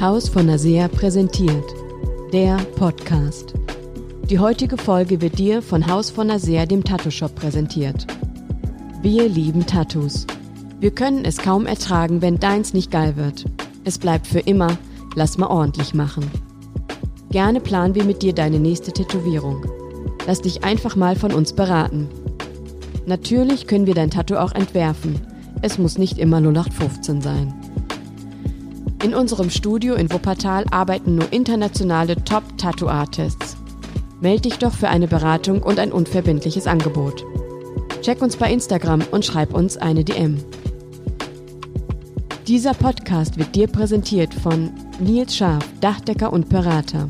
Haus von Nasea präsentiert. Der Podcast. Die heutige Folge wird dir von Haus von Nasea, dem Tattoo-Shop, präsentiert. Wir lieben Tattoos. Wir können es kaum ertragen, wenn deins nicht geil wird. Es bleibt für immer, lass mal ordentlich machen. Gerne planen wir mit dir deine nächste Tätowierung. Lass dich einfach mal von uns beraten. Natürlich können wir dein Tattoo auch entwerfen. Es muss nicht immer 0815 sein. In unserem Studio in Wuppertal arbeiten nur internationale Top-Tattoo-Artists. Meld dich doch für eine Beratung und ein unverbindliches Angebot. Check uns bei Instagram und schreib uns eine DM. Dieser Podcast wird dir präsentiert von Nils Scharf, Dachdecker und Berater.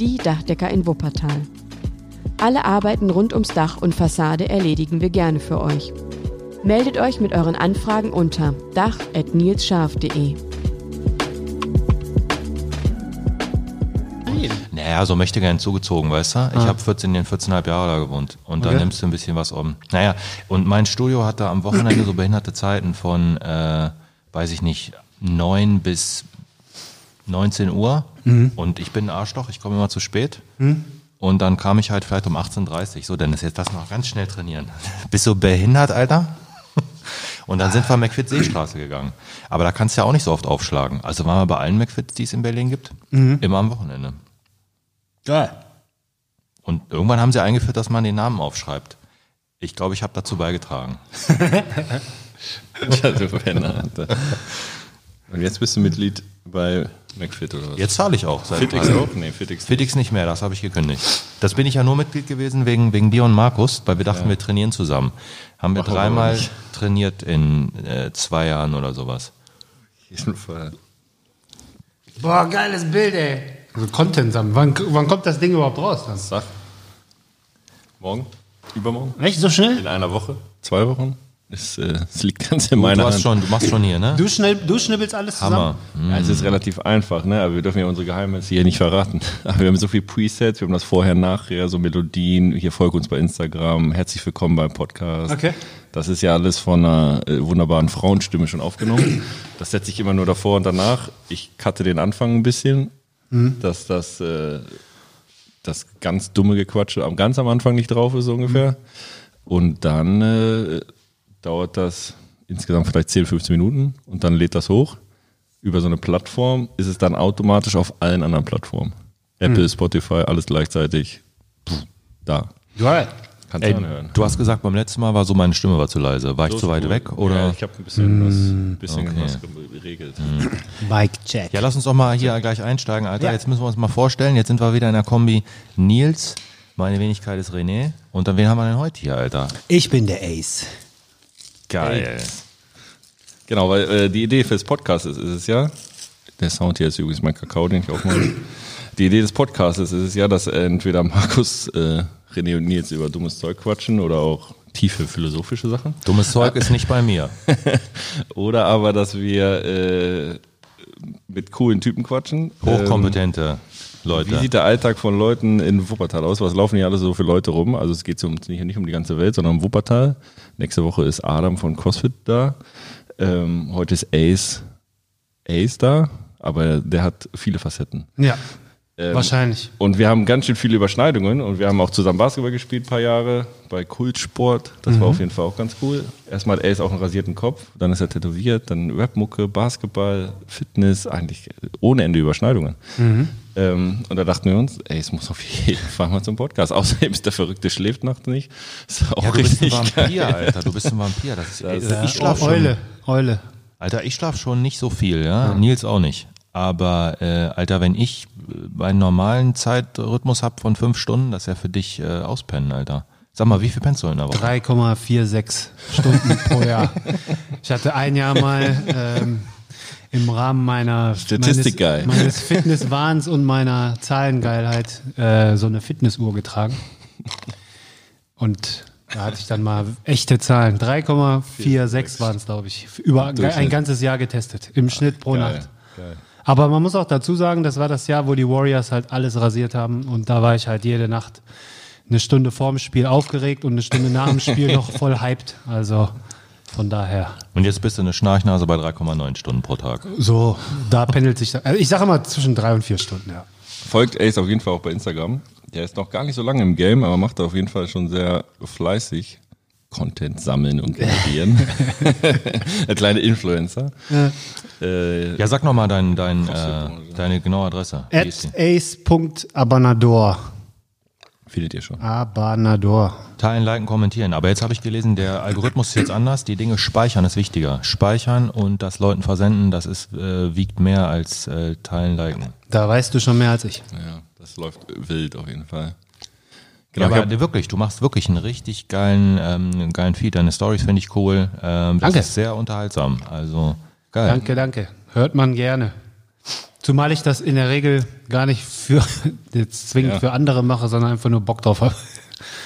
Die Dachdecker in Wuppertal. Alle Arbeiten rund ums Dach und Fassade erledigen wir gerne für euch. Meldet euch mit euren Anfragen unter dach.nilsscharf.de. Naja, so möchte gern zugezogen, weißt du? Ich Ah. habe 14, 14,5 Jahre da gewohnt. Und da Okay. nimmst du ein bisschen was um. Naja, und mein Studio hatte am Wochenende so behinderte Zeiten von, äh, weiß ich nicht, 9 bis 19 Uhr. Mhm. Und ich bin ein Arschloch, ich komme immer zu spät. Und dann kam ich halt vielleicht um 18.30 Uhr. So, Dennis, jetzt lass noch ganz schnell trainieren. Bist du behindert, Alter? Und dann sind wir McFit Seestraße gegangen. Aber da kannst du ja auch nicht so oft aufschlagen. Also waren wir bei allen McFits, die es in Berlin gibt, Mhm. immer am Wochenende. Geil. Und irgendwann haben sie eingeführt, dass man den Namen aufschreibt. Ich glaube, ich habe dazu beigetragen. Ja, du Penner. Und jetzt bist du Mitglied bei McFit oder was? Jetzt zahle ich auch. Seit Fitix auch? Nee, Fitix. Fitix nicht mehr, das habe ich gekündigt. Das bin ich ja nur Mitglied gewesen wegen, wegen dir und Markus, weil wir dachten, wir trainieren zusammen. Haben wir aber dreimal nicht. trainiert in äh, zwei Jahren oder sowas. Auf jeden Fall. Boah, geiles Bild, ey. Also Content sammeln. Wann, wann kommt das Ding überhaupt raus? Dann? Sag. Morgen? Übermorgen? Echt so schnell? In einer Woche? Zwei Wochen? Es, äh, es liegt ganz in meiner Du, hast Hand. schon, du machst schon hier, ne? Du, schnell, du schnibbelst alles Hammer. zusammen? Ja, es ist relativ einfach, ne? aber wir dürfen ja unsere Geheimnisse hier nicht verraten. Aber wir haben so viele Presets, wir haben das vorher, nachher, so Melodien. Hier folgt uns bei Instagram. Herzlich willkommen beim Podcast. Okay. Das ist ja alles von einer äh, wunderbaren Frauenstimme schon aufgenommen. Das setze ich immer nur davor und danach. Ich cutte den Anfang ein bisschen, dass das, äh, das ganz dumme Gequatsche am ganz am Anfang nicht drauf ist, so ungefähr. Und dann äh, dauert das insgesamt vielleicht 10, 15 Minuten und dann lädt das hoch. Über so eine Plattform ist es dann automatisch auf allen anderen Plattformen. Apple, Spotify, alles gleichzeitig. Pff, da. Geil. Kannst Ey, du anhören. du hast gesagt, beim letzten Mal war so, meine Stimme war zu leise. War ich So zu ist weit gut. weg? Oder? Ja, ich habe ein bisschen was, ein bisschen Okay. was geregelt. Mike Check. Ja, lass uns doch mal hier gleich einsteigen, Alter. Ja. Jetzt müssen wir uns mal vorstellen. Jetzt sind wir wieder in der Kombi Nils, meine Wenigkeit ist René. Und dann wen haben wir denn heute hier, Alter? Ich bin der Ace. Geil. Genau, weil äh, die Idee fürs Podcast ist, ist es ja, der Sound hier ist übrigens mein Kakao, den ich aufmache. Die Idee des Podcasts ist es ja, dass entweder Markus, äh, René und Nils über dummes Zeug quatschen oder auch tiefe philosophische Sachen. Dummes Zeug ist nicht bei mir. Oder aber, dass wir äh, mit coolen Typen quatschen. Hochkompetente Ähm, Leute. wie sieht der Alltag von Leuten in Wuppertal aus? Was laufen hier alle so für Leute rum? Also es geht um, nicht, nicht um die ganze Welt, sondern um Wuppertal. Nächste Woche ist Adam von CrossFit da. Ähm, heute ist Ace, Ace da, aber der hat viele Facetten. Ja, Ähm, wahrscheinlich. Und wir haben ganz schön viele Überschneidungen und wir haben auch zusammen Basketball gespielt, ein paar Jahre, bei Kultsport. Das war auf jeden Fall auch ganz cool. Erstmal hat Ace auch einen rasierten Kopf, dann ist er tätowiert, dann Rapmucke, Basketball, Fitness, eigentlich ohne Ende Überschneidungen. Ähm, und da dachten wir uns, ey, es muss auf jeden Fall mal zum Podcast. Außerdem ist der Verrückte schläft nachts nicht. Ist auch ja, du bist ein richtig Vampir, geil. Alter. Du bist ein Vampir. Das ist, Das- äh, ich schlaf schon. Eule, Eule. Alter, ich schlaf schon nicht so viel, ja. Nils auch nicht. Aber, äh, Alter, wenn ich äh, einen normalen Zeitrhythmus hab von fünf Stunden, das ist ja für dich äh, auspennen, Alter. Sag mal, wie viel pennst du in der Woche? 3,46 Stunden pro Jahr. Ich hatte ein Jahr mal ähm, im Rahmen meiner Statistikgeil. meines, meines Fitnesswahns und meiner Zahlengeilheit äh, so eine Fitnessuhr getragen. Und da hatte ich dann mal echte Zahlen. 3,46 waren es, glaube ich. Über ein ganzes Jahr getestet. Im Schnitt pro Geil, Nacht. geil. Aber man muss auch dazu sagen, das war das Jahr, wo die Warriors halt alles rasiert haben. Und da war ich halt jede Nacht eine Stunde vorm Spiel aufgeregt und eine Stunde nach dem Spiel noch voll hyped. Also Von daher. Und jetzt bist du eine Schnarchnase bei 3,9 Stunden pro Tag. So, da pendelt sich. Also ich sage immer zwischen drei und vier Stunden, ja. Folgt Ace auf jeden Fall auch bei Instagram. Der ist noch gar nicht so lange im Game, aber macht auf jeden Fall schon sehr fleißig Content sammeln und generieren. Der kleine Influencer. Ja. Äh, Ja, sag nochmal dein, dein, äh, deine genaue Adresse. At ace.abanador. findet ihr schon. Abanador. Teilen, liken, kommentieren. Aber jetzt habe ich gelesen, der Algorithmus ist jetzt anders. Die Dinge speichern ist wichtiger. Speichern und das Leuten versenden, das ist, äh, wiegt mehr als äh, teilen, liken. Da weißt du schon mehr als ich. Ja, das läuft wild auf jeden Fall. Ja, Genau, ich aber hab, wirklich, du machst wirklich einen richtig geilen, ähm, geilen Feed. Deine Stories finde ich cool. Ähm, das Danke. ist sehr unterhaltsam. Also geil. Danke, danke. Hört man gerne. Zumal ich das in der Regel gar nicht für jetzt zwingend Ja. für andere mache, sondern einfach nur Bock drauf habe.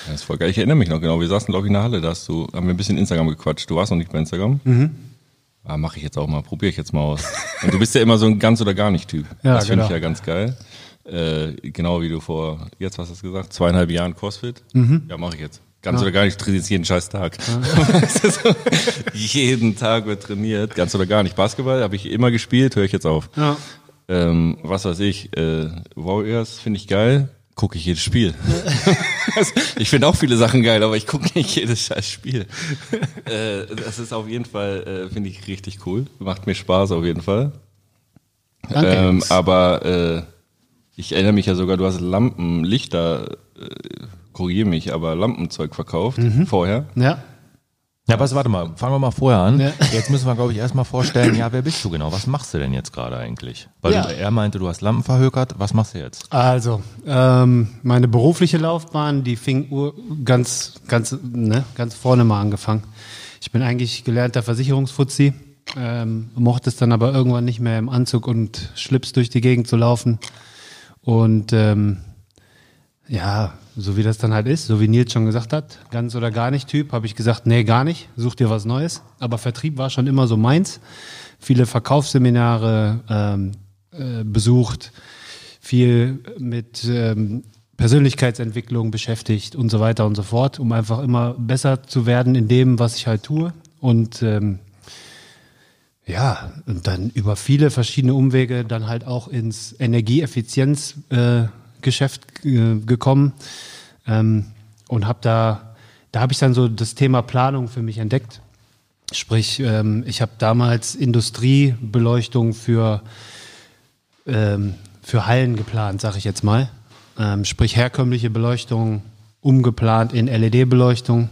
das ist voll geil. Ich erinnere mich noch genau. Wir saßen, glaube ich, in der Halle, da hast du, haben wir ein bisschen Instagram gequatscht. Du warst noch nicht bei Instagram. Mhm. Ah, mache ich jetzt auch mal, probiere ich jetzt mal aus. Und du bist ja immer so ein ganz oder gar nicht Typ. Ja, das finde ich genau. ja ganz geil. Äh, genau wie du vor, jetzt was hast du gesagt, zweieinhalb Jahren CrossFit. Mhm. Ja, mache ich jetzt. Ganz oder gar nicht, du trainierst jeden scheiß Tag. So, jeden Tag wird trainiert, ganz oder gar nicht. Basketball habe ich immer gespielt, höre ich jetzt auf. Ja. Ähm, was weiß ich, äh, Warriors finde ich geil, gucke ich jedes Spiel. Ich finde auch viele Sachen geil, aber ich gucke nicht jedes scheiß Spiel. äh, das ist auf jeden Fall, äh, finde ich richtig cool. Macht mir Spaß auf jeden Fall. Ähm, aber äh, ich erinnere mich ja sogar, du hast Lampen, Lichter, äh, korrigiere mich, aber Lampenzeug verkauft Mhm. vorher. ja. Ja, was, warte mal, fangen wir mal vorher an. Ja. Jetzt müssen wir, glaube ich, erstmal vorstellen, ja, wer bist du genau? Was machst du denn jetzt gerade eigentlich? Weil Ja. du, er meinte, du hast Lampen verhökert. Was machst du jetzt? Also, ähm, meine berufliche Laufbahn, die fing ganz, ganz, ne, ganz vorne mal angefangen. Ich bin eigentlich gelernter Versicherungsfuzzi, ähm, mochte es dann aber irgendwann nicht mehr im Anzug und Schlips durch die Gegend zu laufen. Und ähm, ja, so wie das dann halt ist, so wie Nils schon gesagt hat, ganz oder gar nicht Typ, habe ich gesagt, nee, gar nicht, such dir was Neues. Aber Vertrieb war schon immer so meins. Viele Verkaufsseminare ähm, äh, besucht, viel mit ähm, Persönlichkeitsentwicklung beschäftigt und so weiter und so fort, um einfach immer besser zu werden in dem, was ich halt tue. Und ähm, ja, und dann über viele verschiedene Umwege dann halt auch ins Energieeffizienzgeschäft äh, gekommen ähm, und habe da, da habe ich dann so das Thema Planung für mich entdeckt. Sprich, ähm, ich habe damals Industriebeleuchtung für ähm, für Hallen geplant, sage ich jetzt mal. Ähm, sprich herkömmliche Beleuchtung umgeplant in LED-Beleuchtung.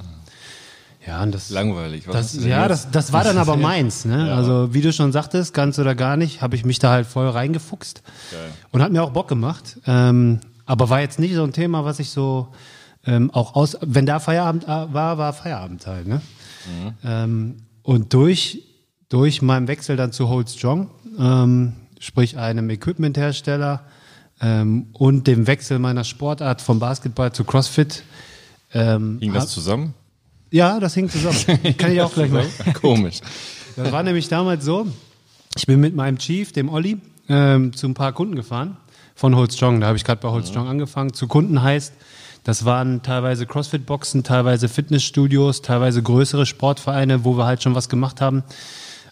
Ja, und das Langweilig. Was das, ja, das, das war dann aber meins. Ne? Ja. Also wie du schon sagtest, ganz oder gar nicht, habe ich mich da halt voll reingefuchst Geil. und hat mir auch Bock gemacht. Ähm, aber war jetzt nicht so ein Thema, was ich so ähm, auch aus, wenn da Feierabend äh, war, war Feierabend halt. Ne? Ähm, und durch durch meinen Wechsel dann zu Hold Strong, ähm, sprich einem Equipmenthersteller ähm, und dem Wechsel meiner Sportart vom Basketball zu CrossFit. Ähm, Hing das zusammen? Ja, das hing zusammen. Kann ich auch gleich mal. Komisch. Das war nämlich damals so, ich bin mit meinem Chief, dem Olli, ähm, zu ein paar Kunden gefahren von Hold Strong. Da habe ich gerade bei Hold Strong angefangen. Zu Kunden heißt, das waren teilweise Crossfit-Boxen, teilweise Fitnessstudios, teilweise größere Sportvereine, wo wir halt schon was gemacht haben.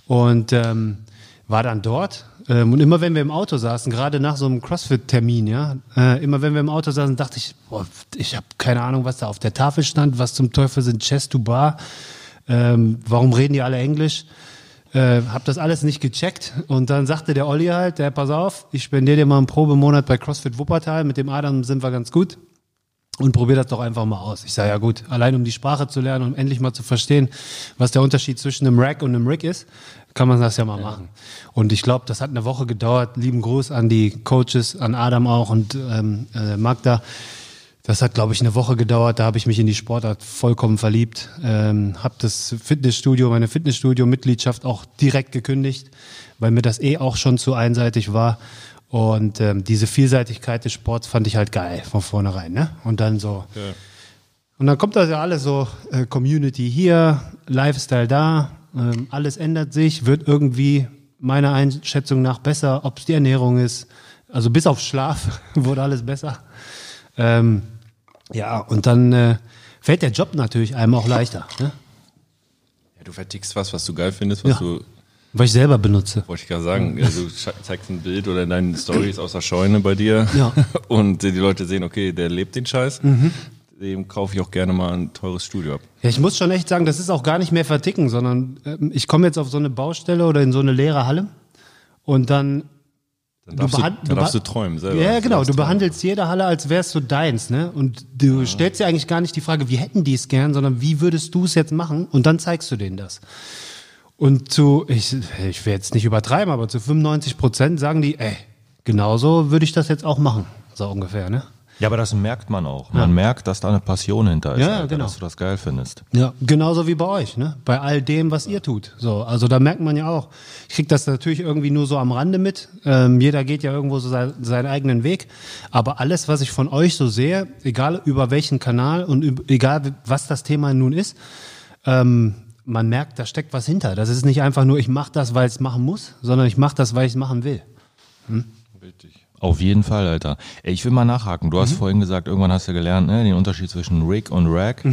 Und ähm, war dann dort. Ähm, und immer wenn wir im Auto saßen, gerade nach so einem CrossFit-Termin, ja, äh, immer wenn wir im Auto saßen, dachte ich, boah, ich habe keine Ahnung, was da auf der Tafel stand, was zum Teufel sind Chest to Bar, ähm, warum reden die alle Englisch? Äh, hab das alles nicht gecheckt. Und dann sagte der Olli halt, der pass auf, ich spendiere dir mal einen Probemonat bei CrossFit Wuppertal, mit dem Adam sind wir ganz gut. Und probier das doch einfach mal aus. Ich sage, ja gut, allein um die Sprache zu lernen, um endlich mal zu verstehen, was der Unterschied zwischen einem Rack und einem Rig ist, kann man das ja mal machen. Und ich glaube, das hat eine Woche gedauert. Lieben Gruß an die Coaches, an Adam auch und ähm, äh, Magda. Das hat, glaube ich, eine Woche gedauert. Da habe ich mich in die Sportart vollkommen verliebt. Ähm, habe das Fitnessstudio, meine Fitnessstudio-Mitgliedschaft auch direkt gekündigt, weil mir das eh auch schon zu einseitig war. Und ähm, diese Vielseitigkeit des Sports fand ich halt geil von vornherein. Ne? Und dann so. Und dann kommt das ja alles so, äh, Community hier, Lifestyle da, ähm, alles ändert sich, wird irgendwie meiner Einschätzung nach besser, ob es die Ernährung ist. Also bis auf Schlaf wurde alles besser. Ähm, ja, und dann äh, fällt der Job natürlich einem auch leichter. Ne? Du vertickst was, was du geil findest, was Ja. du, Weil ich selber benutze. wollte ich gerade sagen, also du zeigst ein Bild oder in deinen Stories aus der Scheune bei dir Ja. und die Leute sehen, okay, der lebt den Scheiß. Dem kaufe ich auch gerne mal ein teures Studio ab. Ja, ich muss schon echt sagen, das ist auch gar nicht mehr verticken, sondern ähm, ich komme jetzt auf so eine Baustelle oder in so eine leere Halle und dann Dann darfst du, behand- dann darfst du träumen selber. Ja, genau. Du träumen. behandelst jede Halle, als wärst du deins, ne? Und du stellst dir eigentlich gar nicht die Frage, wie hätten die es gern, sondern wie würdest du es jetzt machen? Und dann zeigst du denen das. Und zu, ich, ich will jetzt nicht übertreiben, aber zu 95 Prozent sagen die, ey, genauso würde ich das jetzt auch machen. So ungefähr, ne? Ja, aber das merkt man auch. Man merkt, dass da eine Passion hinter ist, Ja, Alter, genau. dass du das geil findest. Ja, genauso wie bei euch, ne? Bei all dem, was ihr tut. So, also da merkt man ja auch. Ich krieg das natürlich irgendwie nur so am Rande mit. Ähm, jeder geht ja irgendwo so sein, seinen eigenen Weg. Aber alles, was ich von euch so sehe, egal über welchen Kanal und üb- egal was das Thema nun ist, ähm, man merkt, da steckt was hinter. Das ist nicht einfach nur, ich mache das, weil ich es machen muss, sondern ich mache das, weil ich es machen will. Richtig. Auf jeden Fall, Alter. Ey, ich will mal nachhaken. Du hast vorhin gesagt, irgendwann hast du gelernt, ne, den Unterschied zwischen Rig und Rag.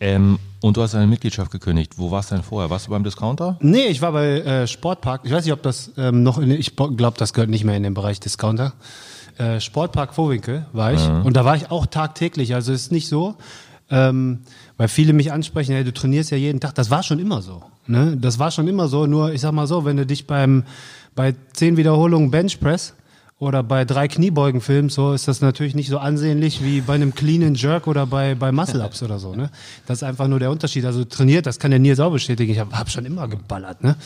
Ähm, und du hast deine Mitgliedschaft gekündigt. Wo warst du denn vorher? Warst du beim Discounter? Nee, ich war bei äh, Sportpark. Ich weiß nicht, ob das ähm, noch in ich glaube, das gehört nicht mehr in den Bereich Discounter. Äh, Sportpark Vorwinkel war ich. Und da war ich auch tagtäglich. Also es ist nicht so, ähm, weil viele mich ansprechen, hey, du trainierst ja jeden Tag. Das war schon immer so. Ne? Das war schon immer so. Nur, ich sag mal so, wenn du dich beim bei zehn Wiederholungen Benchpress oder bei drei Kniebeugen filmst, so ist das natürlich nicht so ansehnlich wie bei einem Clean and Jerk oder bei, bei Muscle-Ups oder so. Ne? Das ist einfach nur der Unterschied. Also trainiert, das kann der Nils auch bestätigen. Ich habe hab schon immer geballert. Ne?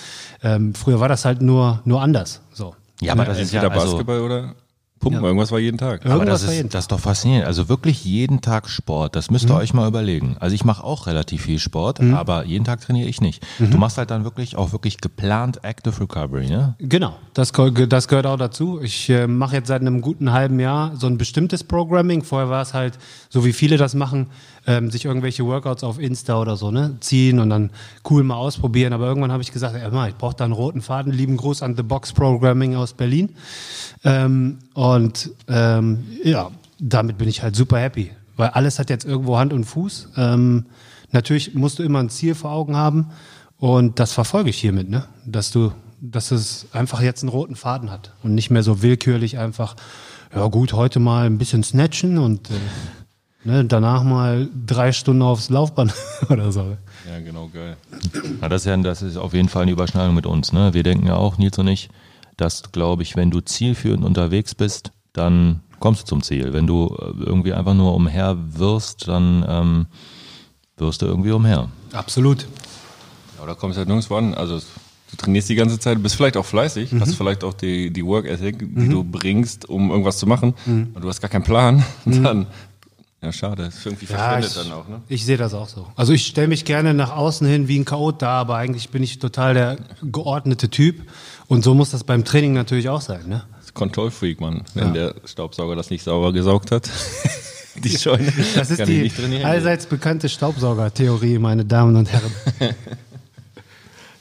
Ähm, früher war das halt nur, nur anders. So. Ja, aber das ist ja also, Basketball oder Pumpen. Irgendwas war jeden Tag. aber Irgendwas das war jeden ist, das ist doch faszinierend. Also wirklich jeden Tag Sport. Das müsst ihr euch mal überlegen. Also ich mache auch relativ viel Sport, aber jeden Tag trainiere ich nicht. Du machst halt dann wirklich auch wirklich geplant Active Recovery, ne? Genau, das, das gehört auch dazu. Ich äh, mache jetzt seit einem guten halben Jahr so ein bestimmtes Programming. Vorher war es halt, so wie viele das machen, ähm, sich irgendwelche Workouts auf Insta oder so ne, ziehen und dann cool mal ausprobieren. Aber irgendwann habe ich gesagt, ey, mal, ich brauche da einen roten Faden. Lieben Gruß an The Box Programming aus Berlin. Ähm, und ähm, ja, damit bin ich halt super happy, weil alles hat jetzt irgendwo Hand und Fuß. Ähm, natürlich musst du immer ein Ziel vor Augen haben und das verfolge ich hiermit, ne? Dass du, dass es einfach jetzt einen roten Faden hat und nicht mehr so willkürlich einfach, ja gut, heute mal ein bisschen snatchen und äh, ne, danach mal drei Stunden aufs Laufband oder so. Ja, genau, geil. Ja, das, ist ja, das ist auf jeden Fall eine Überschneidung mit uns. Ne? Wir denken ja auch, Nils und ich, dass, glaube ich, wenn du zielführend unterwegs bist, dann kommst du zum Ziel. Wenn du äh, irgendwie einfach nur umher wirst, dann ähm, wirst du irgendwie umher. Absolut. Ja, aber da kommst du halt nirgendwo an. Also du trainierst die ganze Zeit, bist vielleicht auch fleißig, hast vielleicht auch die, die Work Ethic, die du bringst, um irgendwas zu machen. Und du hast gar keinen Plan. Dann, ja, schade. Das ist irgendwie verschwendet ich, dann auch, ne? ich sehe das auch so. Also ich stelle mich gerne nach außen hin wie ein Chaot da, aber eigentlich bin ich total der geordnete Typ. Und so muss das beim Training natürlich auch sein, ne? Das ist Kontrollfreak, Mann. Wenn der Staubsauger das nicht sauber gesaugt hat. die Scheune. Das ist die allseits bekannte Staubsaugertheorie, meine Damen und Herren.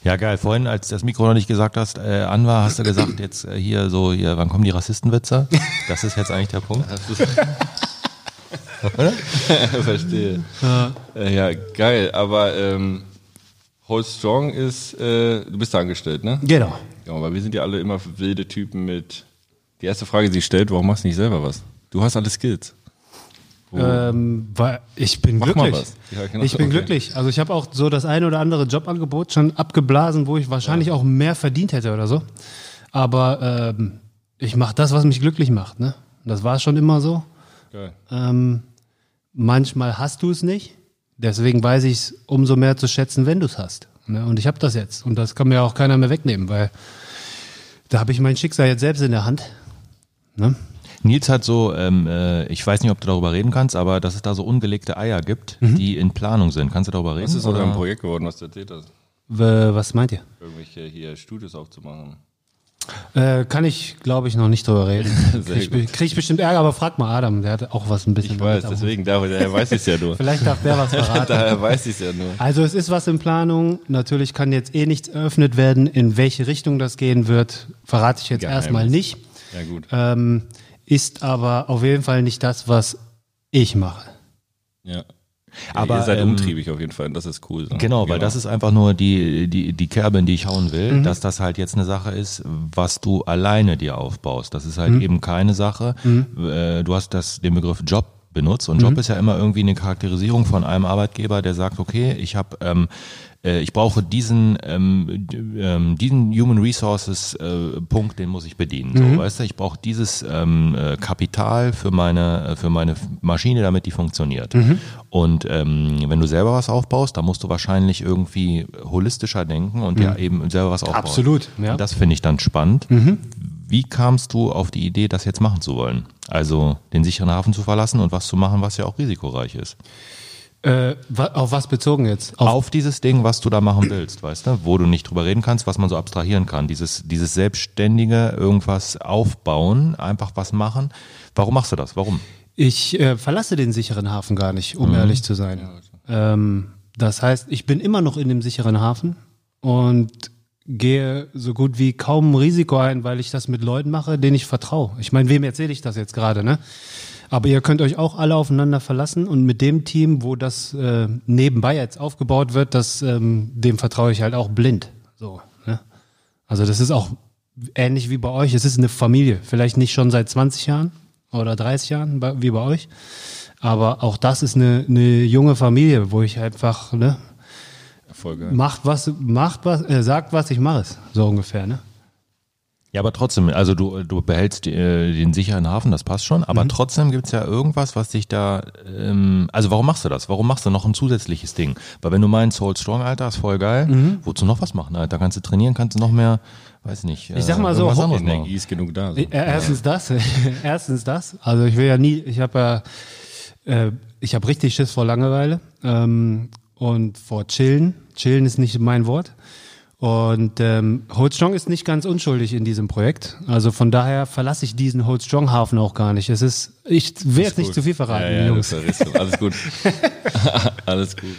Ja, geil. Vorhin, als das Mikro noch nicht gesagt hast, äh, an war, hast du gesagt, jetzt äh, hier so, hier, wann kommen die Rassistenwitze? Das ist jetzt eigentlich der Punkt. Verstehe. Ja. ja, geil. Aber ähm, Hold Strong ist, äh, du bist da angestellt, ne? Genau. Ja, aber wir sind ja alle immer wilde Typen mit. Die erste Frage, die sich stellt, warum machst du nicht selber was? Du hast alle Skills. Wo- Ähm, weil ich bin Mach mal glücklich. was. Ja, genau. Ich bin Okay. glücklich. Also ich habe auch so das eine oder andere Jobangebot schon abgeblasen, wo ich wahrscheinlich auch mehr verdient hätte oder so. Aber ähm, ich mache das, was mich glücklich macht. Ne? Das war schon immer so. Geil. Ähm, manchmal hast du es nicht. Deswegen weiß ich es umso mehr zu schätzen, wenn du es hast. Ne? Und ich habe das jetzt. Und das kann mir auch keiner mehr wegnehmen, weil da habe ich mein Schicksal jetzt selbst in der Hand. Ne? Nils hat so, ähm, äh, ich weiß nicht, ob du darüber reden kannst, aber dass es da so ungelegte Eier gibt, die in Planung sind. Kannst du darüber reden? Was ist oder? deinem Projekt geworden, was du erzählt hast? W- Was meint ihr? Irgendwelche hier Studios aufzumachen. Äh, kann ich, glaube ich, noch nicht drüber reden. Sehr Krieg, ich- krieg ich bestimmt Ärger, aber frag mal Adam, der hat auch was ein bisschen. Ich weiß, deswegen, daher, daher weiß ich es ja nur. Vielleicht darf der was verraten. daher weiß ich es ja nur. Also es ist was in Planung. Natürlich kann jetzt eh nichts eröffnet werden. In welche Richtung das gehen wird, verrate ich jetzt Geheimnis. erstmal nicht. Ja, gut. Ähm, ist aber auf jeden Fall nicht das, was ich mache. Ja. Aber ihr seid ähm, umtriebig auf jeden Fall. Das ist cool. So. Genau, weil das ist einfach nur die, die, die Kerbe, in die ich hauen will, dass das halt jetzt eine Sache ist, was du alleine dir aufbaust. Das ist halt eben keine Sache. Äh, Du hast das, den Begriff Job benutzt und Job ist ja immer irgendwie eine Charakterisierung von einem Arbeitgeber, der sagt, okay, ich habe ähm, äh, ich brauche diesen ähm, ähm, diesen Human Resources äh, Punkt, den muss ich bedienen. So, weißt du, ich brauche dieses ähm, äh, Kapital für meine äh, für meine Maschine, damit die funktioniert. Und ähm, wenn du selber was aufbaust, dann musst du wahrscheinlich irgendwie holistischer denken und ja eben selber was aufbauen. Absolut, ja. Und das finde ich dann spannend. Wie kamst du auf die Idee, das jetzt machen zu wollen? Also den sicheren Hafen zu verlassen und was zu machen, was ja auch risikoreich ist. Äh, auf was bezogen jetzt? Auf, dieses Ding, was du da machen willst, weißt du? Wo du nicht drüber reden kannst, was man so abstrahieren kann. Dieses, dieses selbstständige irgendwas aufbauen, einfach was machen. Warum machst du das? Warum? Ich äh, verlasse den sicheren Hafen gar nicht, um ehrlich zu sein. Ähm, das heißt, ich bin immer noch in dem sicheren Hafen und gehe so gut wie kaum ein Risiko ein, weil ich das mit Leuten mache, denen ich vertraue. Ich meine, wem erzähle ich das jetzt gerade, ne? Aber ihr könnt euch auch alle aufeinander verlassen und mit dem Team, wo das äh, nebenbei jetzt aufgebaut wird, das, ähm, dem vertraue ich halt auch blind. So, ne? Also das ist auch ähnlich wie bei euch. Es ist eine Familie. Vielleicht nicht schon seit 20 Jahren oder 30 Jahren wie bei euch. Aber auch das ist eine, eine junge Familie, wo ich einfach, ne, geil. macht was, macht was, äh, sagt was, ich mache es. So ungefähr, ne? Ja, aber trotzdem, also du, du behältst äh, den sicheren Hafen, das passt schon, aber trotzdem gibt's ja irgendwas, was dich da, ähm, also warum machst du das? Warum machst du noch ein zusätzliches Ding? Weil wenn du meinst, Soul Strong, Alter, ist voll geil, wozu noch was machen, Alter? Kannst du trainieren, kannst du noch mehr, weiß nicht. Ich sag mal so, irgendwas Ho- anderes machen. Energie ist genug da. So. Äh, Erstens das, erstens das. Also ich will ja nie, ich habe ja, äh, ich habe richtig Schiss vor Langeweile ähm, und vor Chillen. Chillen ist nicht mein Wort. Und ähm, Hold Strong ist nicht ganz unschuldig in diesem Projekt. Also von daher verlasse ich diesen Hold Strong Hafen auch gar nicht. Es ist, ich will jetzt nicht zu viel verraten, ja, ja, Jungs. Alles gut. alles gut.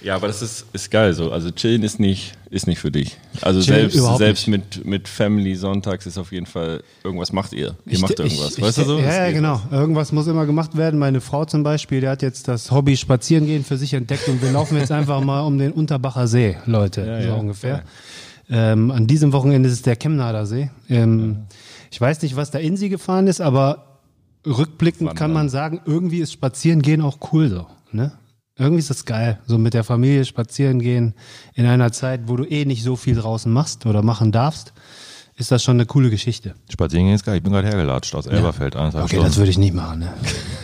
Ja, aber das ist, ist geil so. Also chillen ist nicht, ist nicht für dich. Also Chillen selbst, selbst mit, mit Family sonntags ist auf jeden Fall, irgendwas macht ihr. Ihr Ich- macht ich- irgendwas. ich- weißt du so? Ja, ja, genau. Irgendwas muss immer gemacht werden. Meine Frau zum Beispiel, die hat jetzt das Hobby Spazierengehen für sich entdeckt und wir laufen jetzt einfach mal um den Unterbacher See, Leute, Ja, so ja. ungefähr. Ähm, an diesem Wochenende ist es der Chemnader See. Ähm, Ich weiß nicht, was da in sie gefahren ist, aber rückblickend kann man sagen, irgendwie ist Spazierengehen auch cool so. Ne? Irgendwie ist das geil, so mit der Familie spazieren gehen in einer Zeit, wo du eh nicht so viel draußen machst oder machen darfst, ist das schon eine coole Geschichte. Spazieren gehen ist geil. Ich bin gerade hergelatscht aus Elberfeld, eineinhalb Okay, Stunden. das würde ich nicht machen. Ne?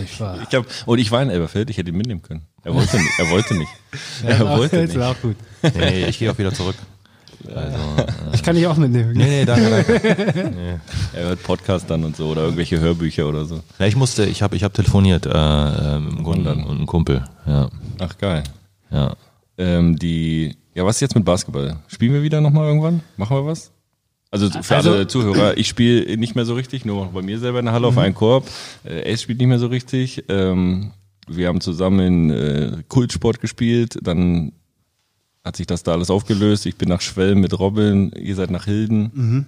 Ich war, Ich hab, und ich war in Elberfeld, ich hätte ihn mitnehmen können. Er wollte nicht. Er wollte nicht. er wollte nicht. war auch gut. nee, ich gehe auch wieder zurück. Ich kann dich auch mitnehmen. Nee, nee, danke, danke. Er hört Podcast dann und so oder irgendwelche Hörbücher oder so. Ja, ich musste, ich habe ich hab telefoniert äh, äh, mit einem Kunden und einem Kumpel. Ja, Ach geil. ja. Ähm, die, ja, was ist jetzt mit Basketball? Spielen wir wieder nochmal irgendwann? Machen wir was? Also für Also- alle Zuhörer, ich spiele nicht mehr so richtig, nur bei mir selber in der Halle auf einen Korb. Äh, Ace spielt nicht mehr so richtig. Ähm, wir haben zusammen in äh, Kultsport gespielt, dann hat sich das da alles aufgelöst. Ich bin nach Schwelm mit Robin, ihr seid nach Hilden.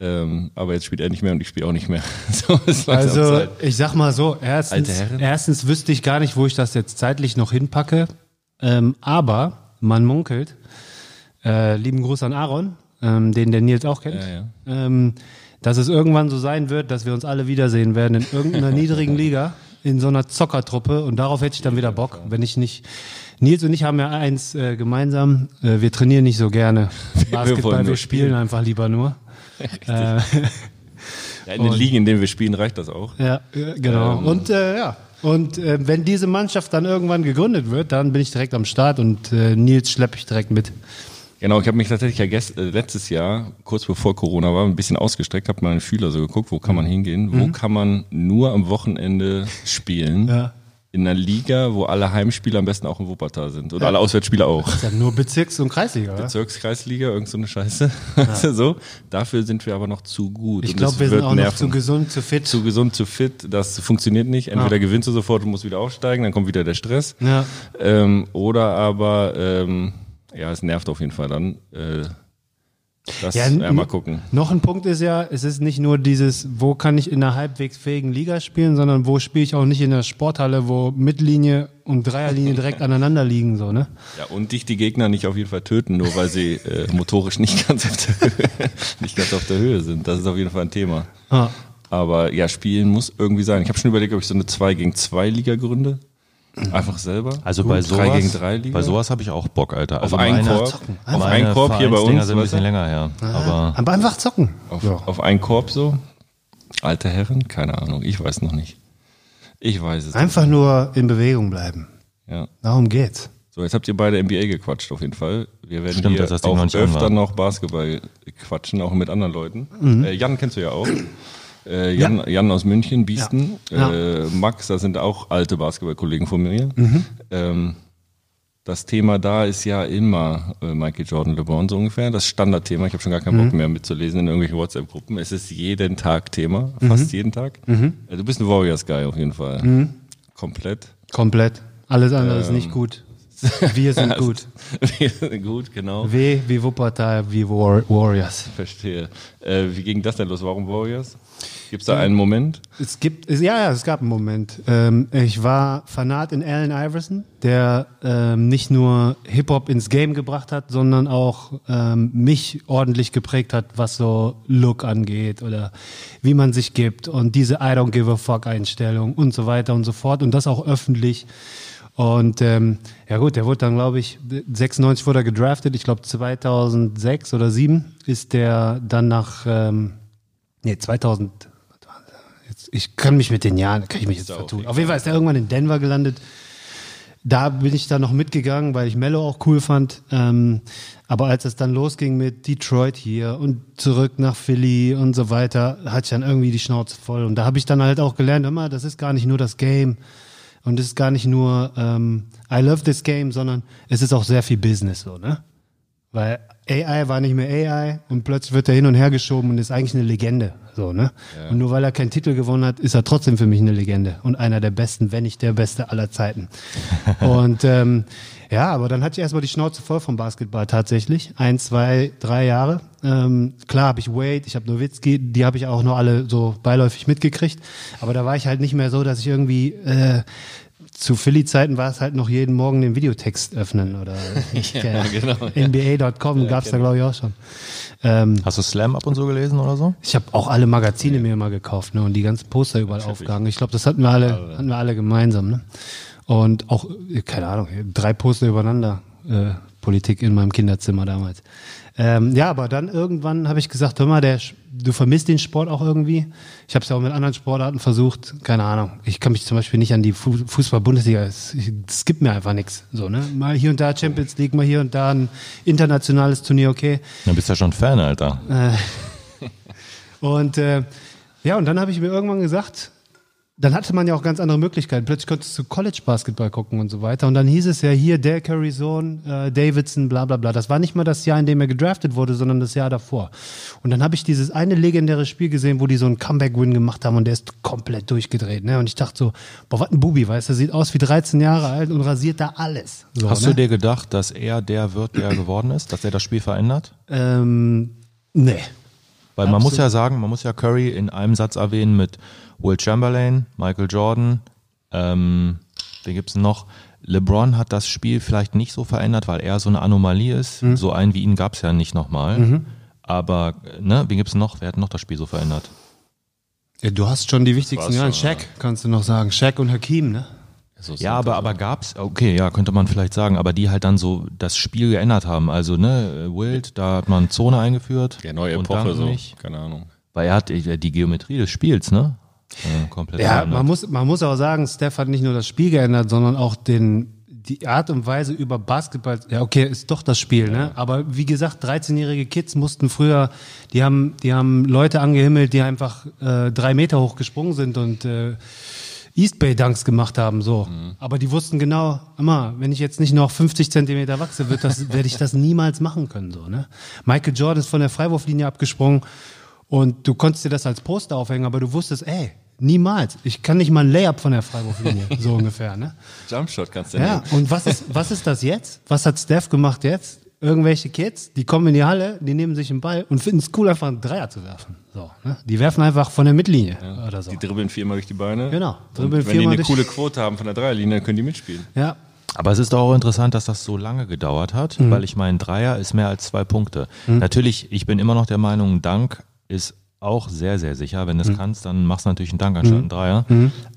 Ähm, aber jetzt spielt er nicht mehr und ich spiele auch nicht mehr. so Also, ich sag mal so, erstens, erstens wüsste ich gar nicht, wo ich das jetzt zeitlich noch hinpacke. Ähm, aber man munkelt, äh, lieben Gruß an Aaron, ähm, den der Nils auch kennt, Ja, ja. Ähm, dass es irgendwann so sein wird, dass wir uns alle wiedersehen werden in irgendeiner niedrigen Liga, in so einer Zockertruppe und darauf hätte ich dann wieder Bock, wenn ich nicht. Nils und ich haben ja eins äh, gemeinsam, äh, wir trainieren nicht so gerne Basketball, wir, nur spielen spielen. einfach lieber nur. Äh, Ja, in den Ligen, in denen wir spielen, reicht das auch. Ja, genau. Ähm. und äh, ja. Und äh, wenn diese Mannschaft dann irgendwann gegründet wird, dann bin ich direkt am Start und äh, Nils schleppe ich direkt mit. Genau, ich habe mich tatsächlich ja gest, äh, letztes Jahr, kurz bevor Corona war, ein bisschen ausgestreckt, habe meine Fühler so geguckt, wo kann man hingehen, wo kann man nur am Wochenende spielen. Ja. In einer Liga, wo alle Heimspieler am besten auch im Wuppertal sind. Oder alle Auswärtsspieler auch. Ist ja nur Bezirks- und Kreisliga, oder? Bezirkskreisliga, irgend so eine Scheiße. Du, so. Dafür sind wir aber noch zu gut. Ich Und glaube, das wir sind auch noch nerven. zu gesund, zu fit. zu gesund, zu fit. Das funktioniert nicht. Entweder Ja. gewinnst du sofort und musst wieder aufsteigen, dann kommt wieder der Stress. Ja. Ähm, oder aber, ähm, ja, es nervt auf jeden Fall dann. Äh, Das Ja, ja, mal gucken. Noch ein Punkt ist ja, es ist nicht nur dieses, wo kann ich in einer halbwegs fähigen Liga spielen, sondern wo spiele ich auch nicht in der Sporthalle, wo Mittellinie und Dreierlinie direkt aneinander liegen, so, ne? Ja, und dich die Gegner nicht auf jeden Fall töten, nur weil sie äh, motorisch nicht ganz, auf der Höhe, nicht ganz auf der Höhe sind. Das ist auf jeden Fall ein Thema. Ah. Aber ja, Spielen muss irgendwie sein. Ich habe schon überlegt, ob ich so eine 2 gegen 2 Liga gründe. Einfach selber. Also bei sowas, 3 gegen 3 Liga. bei sowas habe ich auch Bock, Alter. Also Auf einen meine- Korb? Auf meine einen Korb hier bei uns, sind ein bisschen länger her. Aber Aber einfach zocken. auf, Ja. auf einen Korb so. Alte Herren? Keine Ahnung. Ich weiß noch nicht. Ich weiß es Einfach nur in Bewegung bleiben. nicht. Ja. Darum geht's. So, jetzt habt ihr beide NBA gequatscht auf jeden Fall. Wir werden Stimmt, hier das noch auch nicht an öfter war. noch Basketball quatschen, auch mit anderen Leuten. Mhm. Äh, Jan kennst du ja auch. Äh, Jan, Jan aus München, Biesten. Ja. Äh, Max, da sind auch alte Basketballkollegen von mir. Mhm. Ähm, das Thema da ist ja immer äh, Michael Jordan, LeBron so ungefähr. Das Standardthema. Ich habe schon gar keinen Mhm. Bock mehr mitzulesen in irgendwelchen WhatsApp-Gruppen. Es ist jeden Tag Thema, Mhm. fast jeden Tag. Äh, du bist ein Warriors-Guy auf jeden Fall. Mhm. Komplett. Komplett. Alles andere ist nicht Ähm. gut. Wir sind gut. Wir sind gut, genau. W wie Wuppertal, wie War Warriors. Verstehe. Äh, wie ging das denn los? Warum Warriors? Gibt es da einen Moment? Es gibt, ja, ja, es gab einen Moment. Ähm, ich war Fanat in Allen Iverson, der ähm, nicht nur Hip-Hop ins Game gebracht hat, sondern auch ähm, mich ordentlich geprägt hat, was so Look angeht oder wie man sich gibt und diese I don't give a fuck Einstellung und so weiter und so fort und das auch öffentlich. Und ähm, ja gut, der wurde dann, glaube ich, 96 wurde er gedraftet. Ich glaube 2006 oder 2007 ist der dann nach, ähm, nee, 2000, jetzt, ich kann mich mit den Jahren, kann ich mich jetzt vertun. Auf jeden Fall ist er irgendwann in Denver gelandet. Da bin ich dann noch mitgegangen, weil ich Mello auch cool fand. Ähm, aber als es dann losging mit Detroit hier und zurück nach Philly und so weiter, hatte ich dann irgendwie die Schnauze voll. Und da habe ich dann halt auch gelernt, immer, das ist gar nicht nur das Game und es ist gar nicht nur ähm, I love this game, sondern es ist auch sehr viel Business so, ne? Weil AI war nicht mehr AI und plötzlich wird er hin und her geschoben und ist eigentlich eine Legende. So, ne? Und nur weil er keinen Titel gewonnen hat, ist er trotzdem für mich eine Legende und einer der besten, wenn nicht der beste aller Zeiten. und ähm, ja, aber dann hatte ich erstmal die Schnauze voll vom Basketball tatsächlich. Ein, zwei, drei Jahre. Ähm, klar habe ich Wade, ich habe Nowitzki, die habe ich auch noch alle so beiläufig mitgekriegt. Aber da war ich halt nicht mehr so, dass ich irgendwie äh, zu Philly-Zeiten war es halt noch jeden Morgen den Videotext öffnen oder Ja, genau. NBA.com gab's da glaube ich auch schon. Ähm, hast du Slam ab und so gelesen oder so? ich habe auch alle Magazine mir mal gekauft ne, und die ganzen Poster überall aufgehangen. Ich glaube, das hatten wir alle, hatten wir alle gemeinsam. Ne? Und auch, äh, keine Ahnung, drei Poster übereinander. Äh, Politik in meinem Kinderzimmer damals. Ähm, ja, aber dann irgendwann habe ich gesagt, hör mal, der, du vermisst den Sport auch irgendwie. Ich habe es ja auch mit anderen Sportarten versucht. Keine Ahnung. Ich kann mich zum Beispiel nicht an die Fu Fußball-Bundesliga. Es, es gibt mir einfach nichts. So, ne? Mal hier und da Champions League, mal hier und da ein internationales Turnier, okay. Dann bist du ja schon Fan, Alter. Und äh, ja, und dann habe ich mir irgendwann gesagt, dann hatte man ja auch ganz andere Möglichkeiten. Plötzlich konntest du College-Basketball gucken und so weiter. Und dann hieß es ja hier, Dale Curry Sohn, äh, Davidson, bla bla bla. Das war nicht mal das Jahr, in dem er gedraftet wurde, sondern das Jahr davor. Und dann habe ich dieses eine legendäre Spiel gesehen, wo die so einen Comeback-Win gemacht haben und der ist komplett durchgedreht. Ne? Und ich dachte so, boah, was ein Bubi, weißt du, sieht aus wie 13 Jahre alt und rasiert da alles. So, Hast ne? du dir gedacht, dass er der wird, der geworden ist, dass er das Spiel verändert? Ähm, nee. Weil man muss ja sagen, man muss ja Curry in einem Satz erwähnen mit Will Chamberlain, Michael Jordan, ähm, wen gibt's denn noch? LeBron hat das Spiel vielleicht nicht so verändert, weil er so eine Anomalie ist. Mhm. So einen wie ihn gab's ja nicht nochmal. Aber, ne, wen gibt's noch? Wer hat noch das Spiel so verändert? Ja, du hast schon die wichtigsten schon, Shaq, kannst du noch sagen. Shaq und Hakim, ne? So Ja, aber, aber gab's, okay, ja, könnte man vielleicht sagen, aber die halt dann so das Spiel geändert haben. Also, ne, Wild, da hat man Zone eingeführt. Ja, neue und Epoche dann so. Nicht, Keine Ahnung. weil er hat äh, die Geometrie des Spiels, ne? Äh, komplett Ja, verändert. man muss, man muss auch sagen, Steph hat nicht nur das Spiel geändert, sondern auch den, die Art und Weise über Basketball. Ja, okay, ist doch das Spiel, ne? Aber wie gesagt, 13-jährige Kids mussten früher, die haben, die haben Leute angehimmelt, die einfach äh, drei Meter hoch gesprungen sind und äh, East Bay Dunks gemacht haben, so. Aber die wussten genau, immer, wenn ich jetzt nicht noch 50 Zentimeter wachse, wird das, werde ich das niemals machen können, so, ne? Michael Jordan ist von der Freiwurflinie abgesprungen und du konntest dir das als Poster aufhängen, aber du wusstest, ey, niemals. Ich kann nicht mal ein Layup von der Freiwurflinie, so ungefähr, ne? Jumpshot kannst du Ja, nehmen. und was ist, was ist das jetzt? Was hat Steph gemacht jetzt? irgendwelche Kids, die kommen in die Halle, die nehmen sich einen Ball und finden es cool, einfach einen Dreier zu werfen. So, ne? Die werfen einfach von der Mittellinie oder so. Die dribbeln viermal durch die Beine. Genau, Dribbeln und wenn die viermal eine coole Quote haben von der Dreierlinie, dann können die mitspielen. Ja, Aber es ist doch auch interessant, dass das so lange gedauert hat, Mhm. weil ich meine, Dreier ist mehr als zwei Punkte. Natürlich, ich bin immer noch der Meinung, ein Dank ist auch sehr, sehr sicher. Wenn du es Mhm. kannst, dann machst du natürlich einen Dank anstatt einen Dreier.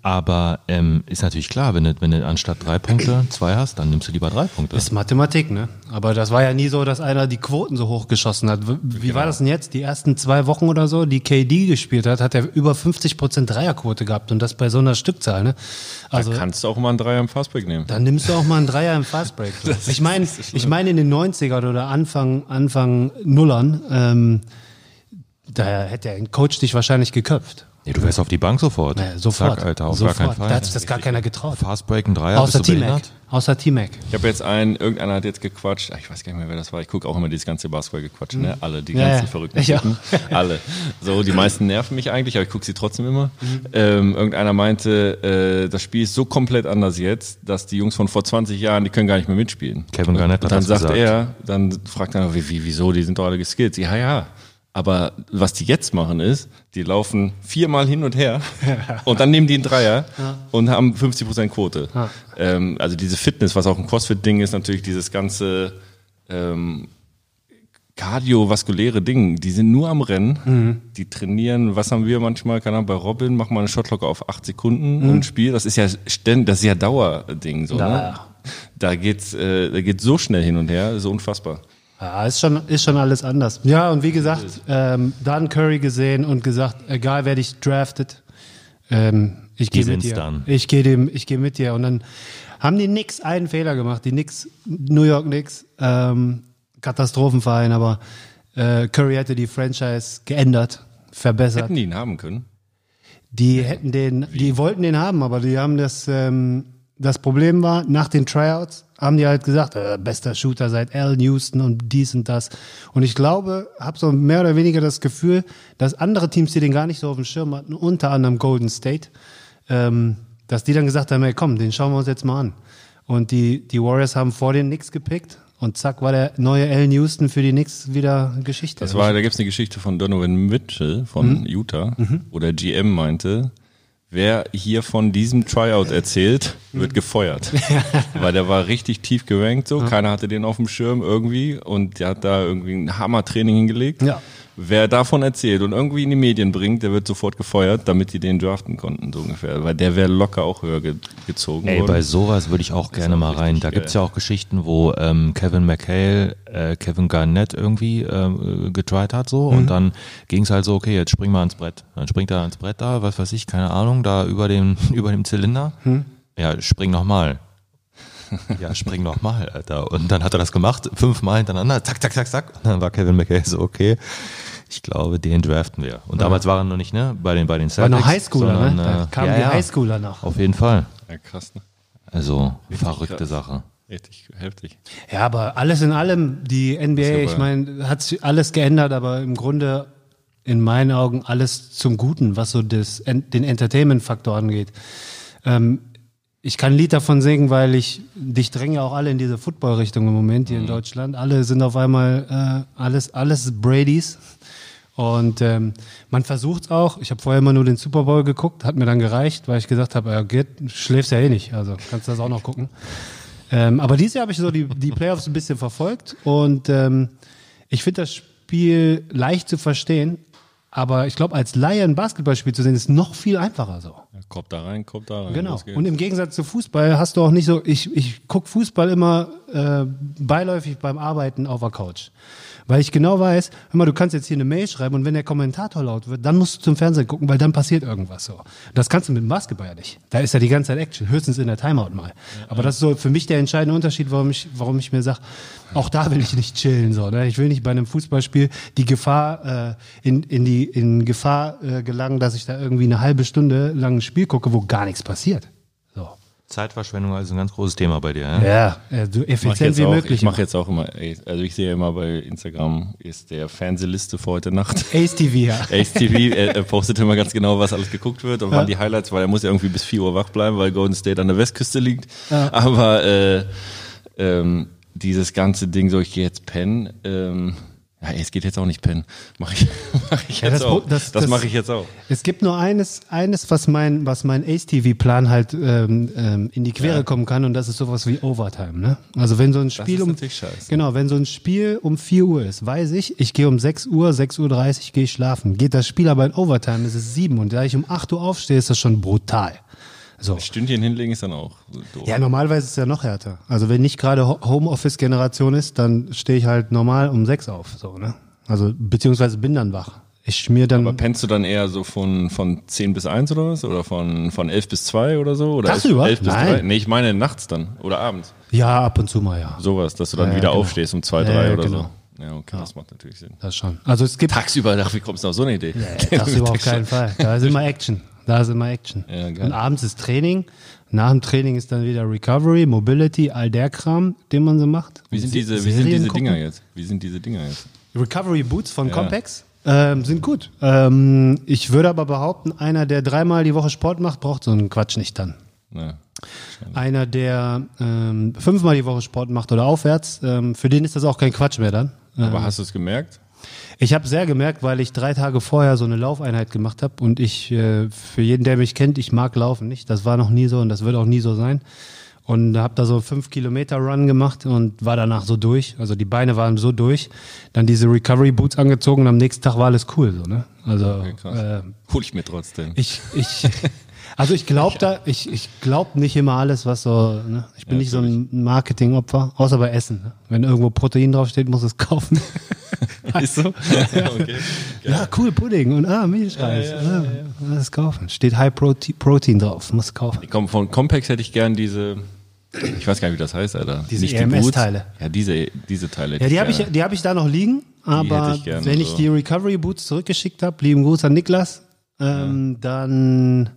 Aber ähm, ist natürlich klar, wenn du, wenn du anstatt drei Punkte zwei hast, dann nimmst du lieber drei Punkte. ist Mathematik, ne? Aber das war ja nie so, dass einer die Quoten so hoch geschossen hat. Wie war das denn jetzt? Die ersten zwei Wochen oder so, die KD gespielt hat, hat er über 50% Dreierquote gehabt und das bei so einer Stückzahl, ne? Also, da kannst du auch mal einen Dreier im Fastbreak nehmen. Dann nimmst du auch mal einen Dreier im Fastbreak. So. Ich meine, ich meine in den 90ern oder Anfang, Anfang Nullern, ähm, da hätte ein Coach dich wahrscheinlich geköpft. Nee, du wärst auf die Bank sofort. Naja, sofort. Zack, Alter, auf sofort. gar keinen Fall. Da hat sich das gar keiner getraut. Fastbreak, ein Dreier, Außer T-Mac. Außer T-Mac. Ich habe jetzt einen, irgendeiner hat jetzt gequatscht, ah, ich weiß gar nicht mehr, wer das war. Ich gucke auch immer dieses ganze Basketball-Gequatsch, ne? Alle, die Mhm. Ja, ganzen ja. verrückten Ich auch. Typen. Alle. So, die meisten nerven mich eigentlich, aber ich gucke sie trotzdem immer. Mhm. Ähm, irgendeiner meinte, äh, das Spiel ist so komplett anders jetzt, dass die Jungs von vor 20 Jahren, die können gar nicht mehr mitspielen. Kevin Garnett Und hat dann das sagt gesagt. er, dann fragt er, wie, wie, wieso, die sind doch alle geskillt. Ja, ja. Aber was die jetzt machen ist, die laufen viermal hin und her und dann nehmen die einen Dreier und haben 50% Quote. Ähm, also diese Fitness, was auch ein Crossfit-Ding ist, natürlich dieses ganze ähm, kardiovaskuläre Ding, die sind nur am Rennen, Mhm. die trainieren, was haben wir manchmal, keine Ahnung, bei Robin, mach mal eine Shotlocker auf 8 Sekunden Mhm. und Spiel, das ist ja ständig, das ist ja Dauerding, so, ne? Da. Da geht's, äh, da geht's so schnell hin und her, so unfassbar. Ja, ist schon, ist schon alles anders. Ja, und wie gesagt, ähm, dann Curry gesehen und gesagt, egal wer dich draftet, ähm, ich gehe mit dir. dann. Ich gehe dem, ich gehe mit dir. Und dann haben die Knicks einen Fehler gemacht, die Knicks, New York Knicks, ähm, Katastrophenverein, aber äh, Curry hätte die Franchise geändert, verbessert. Hätten die ihn haben können. Die hätten den, die wollten den haben, aber die haben das, ähm, das Problem war, nach den Tryouts haben die halt gesagt, äh, bester Shooter seit Al Houston und dies und das. Und ich glaube, habe so mehr oder weniger das Gefühl, dass andere Teams, die den gar nicht so auf dem Schirm hatten, unter anderem Golden State, ähm, dass die dann gesagt haben, hey komm, den schauen wir uns jetzt mal an. Und die, die Warriors haben vor den Knicks gepickt und zack war der neue Al Houston für die Knicks wieder Geschichte. Das war, da gibt's eine Geschichte von Donovan Mitchell von Mhm. Utah, wo der GM meinte, wer hier von diesem Tryout erzählt, wird gefeuert. Weil der war richtig tief gerankt so, keiner hatte den auf dem Schirm irgendwie und der hat da irgendwie ein Hammer-Training hingelegt. Ja. Wer davon erzählt und irgendwie in die Medien bringt, der wird sofort gefeuert, damit die den draften konnten, so ungefähr. Weil der wäre locker auch höher ge gezogen Ey, worden. bei sowas würde ich auch gerne auch mal rein. Da geil. gibt's ja auch Geschichten, wo ähm, Kevin McHale äh, Kevin Garnett irgendwie ähm, getried hat so Mhm. und dann ging's halt so, okay, jetzt spring mal ans Brett. Dann springt er ans Brett da, was weiß ich, keine Ahnung, da über dem über dem Zylinder. Hm? Ja, spring noch mal. Ja, spring noch mal, Alter. Und dann hat er das gemacht, fünfmal hintereinander, zack, zack, zack, zack. Und dann war Kevin McHale so, okay, ich glaube, den draften wir. Und damals waren noch nicht, ne, bei den, bei den war Celtics. noch Highschooler, ne? sondern, Da äh, kamen ja, die ja, Highschooler noch. Auf jeden Fall. ja, krass, ne? Also, verrückte krass. Sache. Richtig heftig. Ja, aber alles in allem, die NBA, aber- ich meine, hat sich alles geändert, aber im Grunde in meinen Augen alles zum Guten, was so das, den Entertainment-Faktor angeht. Ähm, ich kann ein Lied davon singen, weil ich, dich dränge ja auch alle in diese Football-Richtung im Moment hier in Deutschland. Alle sind auf einmal, äh, alles, alles Bradys. Und ähm, man versucht auch, ich habe vorher immer nur den Super Bowl geguckt, hat mir dann gereicht, weil ich gesagt habe, ja, geht, schläfst ja eh nicht, also kannst das auch noch gucken. Ähm, aber dieses Jahr habe ich so die, die Playoffs ein bisschen verfolgt und ähm, ich finde das Spiel leicht zu verstehen, aber ich glaube, als Laie ein Basketballspiel zu sehen, ist noch viel einfacher so. Ja, Kopf da rein, Kopf da rein. Genau. Und im Gegensatz zu Fußball hast du auch nicht so, ich, ich guck Fußball immer äh, beiläufig beim Arbeiten auf der Couch. Weil ich genau weiß, hör mal, du kannst jetzt hier eine Mail schreiben und wenn der Kommentator laut wird, dann musst du zum Fernsehen gucken, weil dann passiert irgendwas so. Das kannst du mit dem Basketball ja nicht. Da ist ja die ganze Zeit Action, höchstens in der Timeout mal. Aber das ist so für mich der entscheidende Unterschied, warum ich, warum ich mir sage, auch da will ich nicht chillen. So, ne? Ich will nicht bei einem Fußballspiel die Gefahr äh, in, in die in Gefahr äh, gelangen, dass ich da irgendwie eine halbe Stunde lang ein Spiel gucke, wo gar nichts passiert. Zeitverschwendung also ein ganz großes Thema bei dir, ja? Ja, äh, so effizient wie auch, möglich. ich mache jetzt auch immer, ey, also ich sehe immer bei Instagram ist der Fernsehliste für heute Nacht. Ace TV, ja. Ace TV er, er postet immer ganz genau, was alles geguckt wird und wann die Highlights, weil er muss ja irgendwie bis 4 Uhr wach bleiben, weil Golden State an der Westküste liegt. Aber äh, ähm, dieses ganze Ding, so ich gehe jetzt pennen, ähm, ja, es geht jetzt auch nicht pennen. Mach ich, mach ich Ja, jetzt das- auch. das- Das, das- mache ich jetzt auch. Es gibt nur eines, eines was mein, was mein Ace-TV-Plan halt ähm, ähm, in die Quere kommen kann und das ist sowas wie Overtime. Ne? Also wenn so ein Spiel um scheiße. genau, wenn so ein Spiel um 4 Uhr ist, weiß ich, ich gehe um 6 Uhr, 6.30 Uhr gehe ich schlafen. Geht das Spiel aber in Overtime, ist es 7 und da ich um 8 Uhr aufstehe, ist das schon brutal. So. Ein Stündchen hinlegen ist dann auch doof. Ja, normalerweise ist es ja noch härter. Also wenn nicht gerade Ho- Homeoffice-Generation ist, dann stehe ich halt normal um 6 auf. So, ne? Also beziehungsweise bin dann wach. Ich schmier dann. Aber pennst du dann eher so von, von 10 bis 1 oder was? Oder von, von 11 bis 2 oder so? Oder Tagsüber? 11 bis Nein. 3? Nee, ich meine nachts dann. Oder abends. ja, ab und zu mal, ja. Sowas, dass du dann Ja, wieder genau. aufstehst um 2, Ja, 3 ja, oder genau. so. Ja, okay, das macht natürlich Sinn. Das schon. Also es gibt Tagsüber, wie kommst du auf so eine Idee? tagsüber auf keinen Fall. Da ist immer Action. Da ist immer Action. Ja, geil. und abends ist Training. Nach dem Training ist dann wieder Recovery, Mobility, all der Kram, den man so macht. Wie sind Se- diese, wie sind diese gucken. Dinger jetzt? Wie sind diese Dinger jetzt? Recovery Boots von Compex ähm, sind gut. Ähm, ich würde aber behaupten, einer, der dreimal die Woche Sport macht, braucht so einen Quatsch nicht dann. Ja. Einer, der ähm, fünfmal die Woche Sport macht oder aufwärts, ähm, für den ist das auch kein Quatsch mehr dann. Aber hast du es gemerkt? Ich habe sehr gemerkt, weil ich drei Tage vorher so eine Laufeinheit gemacht habe und ich, äh, für jeden, der mich kennt, ich mag Laufen nicht. Das war noch nie so und das wird auch nie so sein. Und habe da so fünf Kilometer Run gemacht und war danach so durch. Also die Beine waren so durch. Dann diese Recovery Boots angezogen und am nächsten Tag war alles cool. So, ne? Also Okay, äh, Hol ich mir trotzdem. ich, ich, also ich glaube da, ich, ich glaube nicht immer alles, was so, ne? Ich bin Ja, nicht so ein Marketingopfer, außer bei Essen. Ne? Wenn irgendwo Protein draufsteht, muss es kaufen. Ist so? okay. Ja, cool, Pudding und ah, Milchreis. Ja, ja, Alles kaufen. Steht High Protein, Protein drauf, muss kaufen. Komm, von Compex hätte ich gern diese, ich weiß gar nicht, wie das heißt, Alter. Diese die EMS-Teile. Boots. Ja, diese, diese Teile. Ja, die habe ich, die hab ich da noch liegen, aber ich gerne, wenn ich so. die Recovery Boots zurückgeschickt habe, lieben Gruß an Niklas, ähm, dann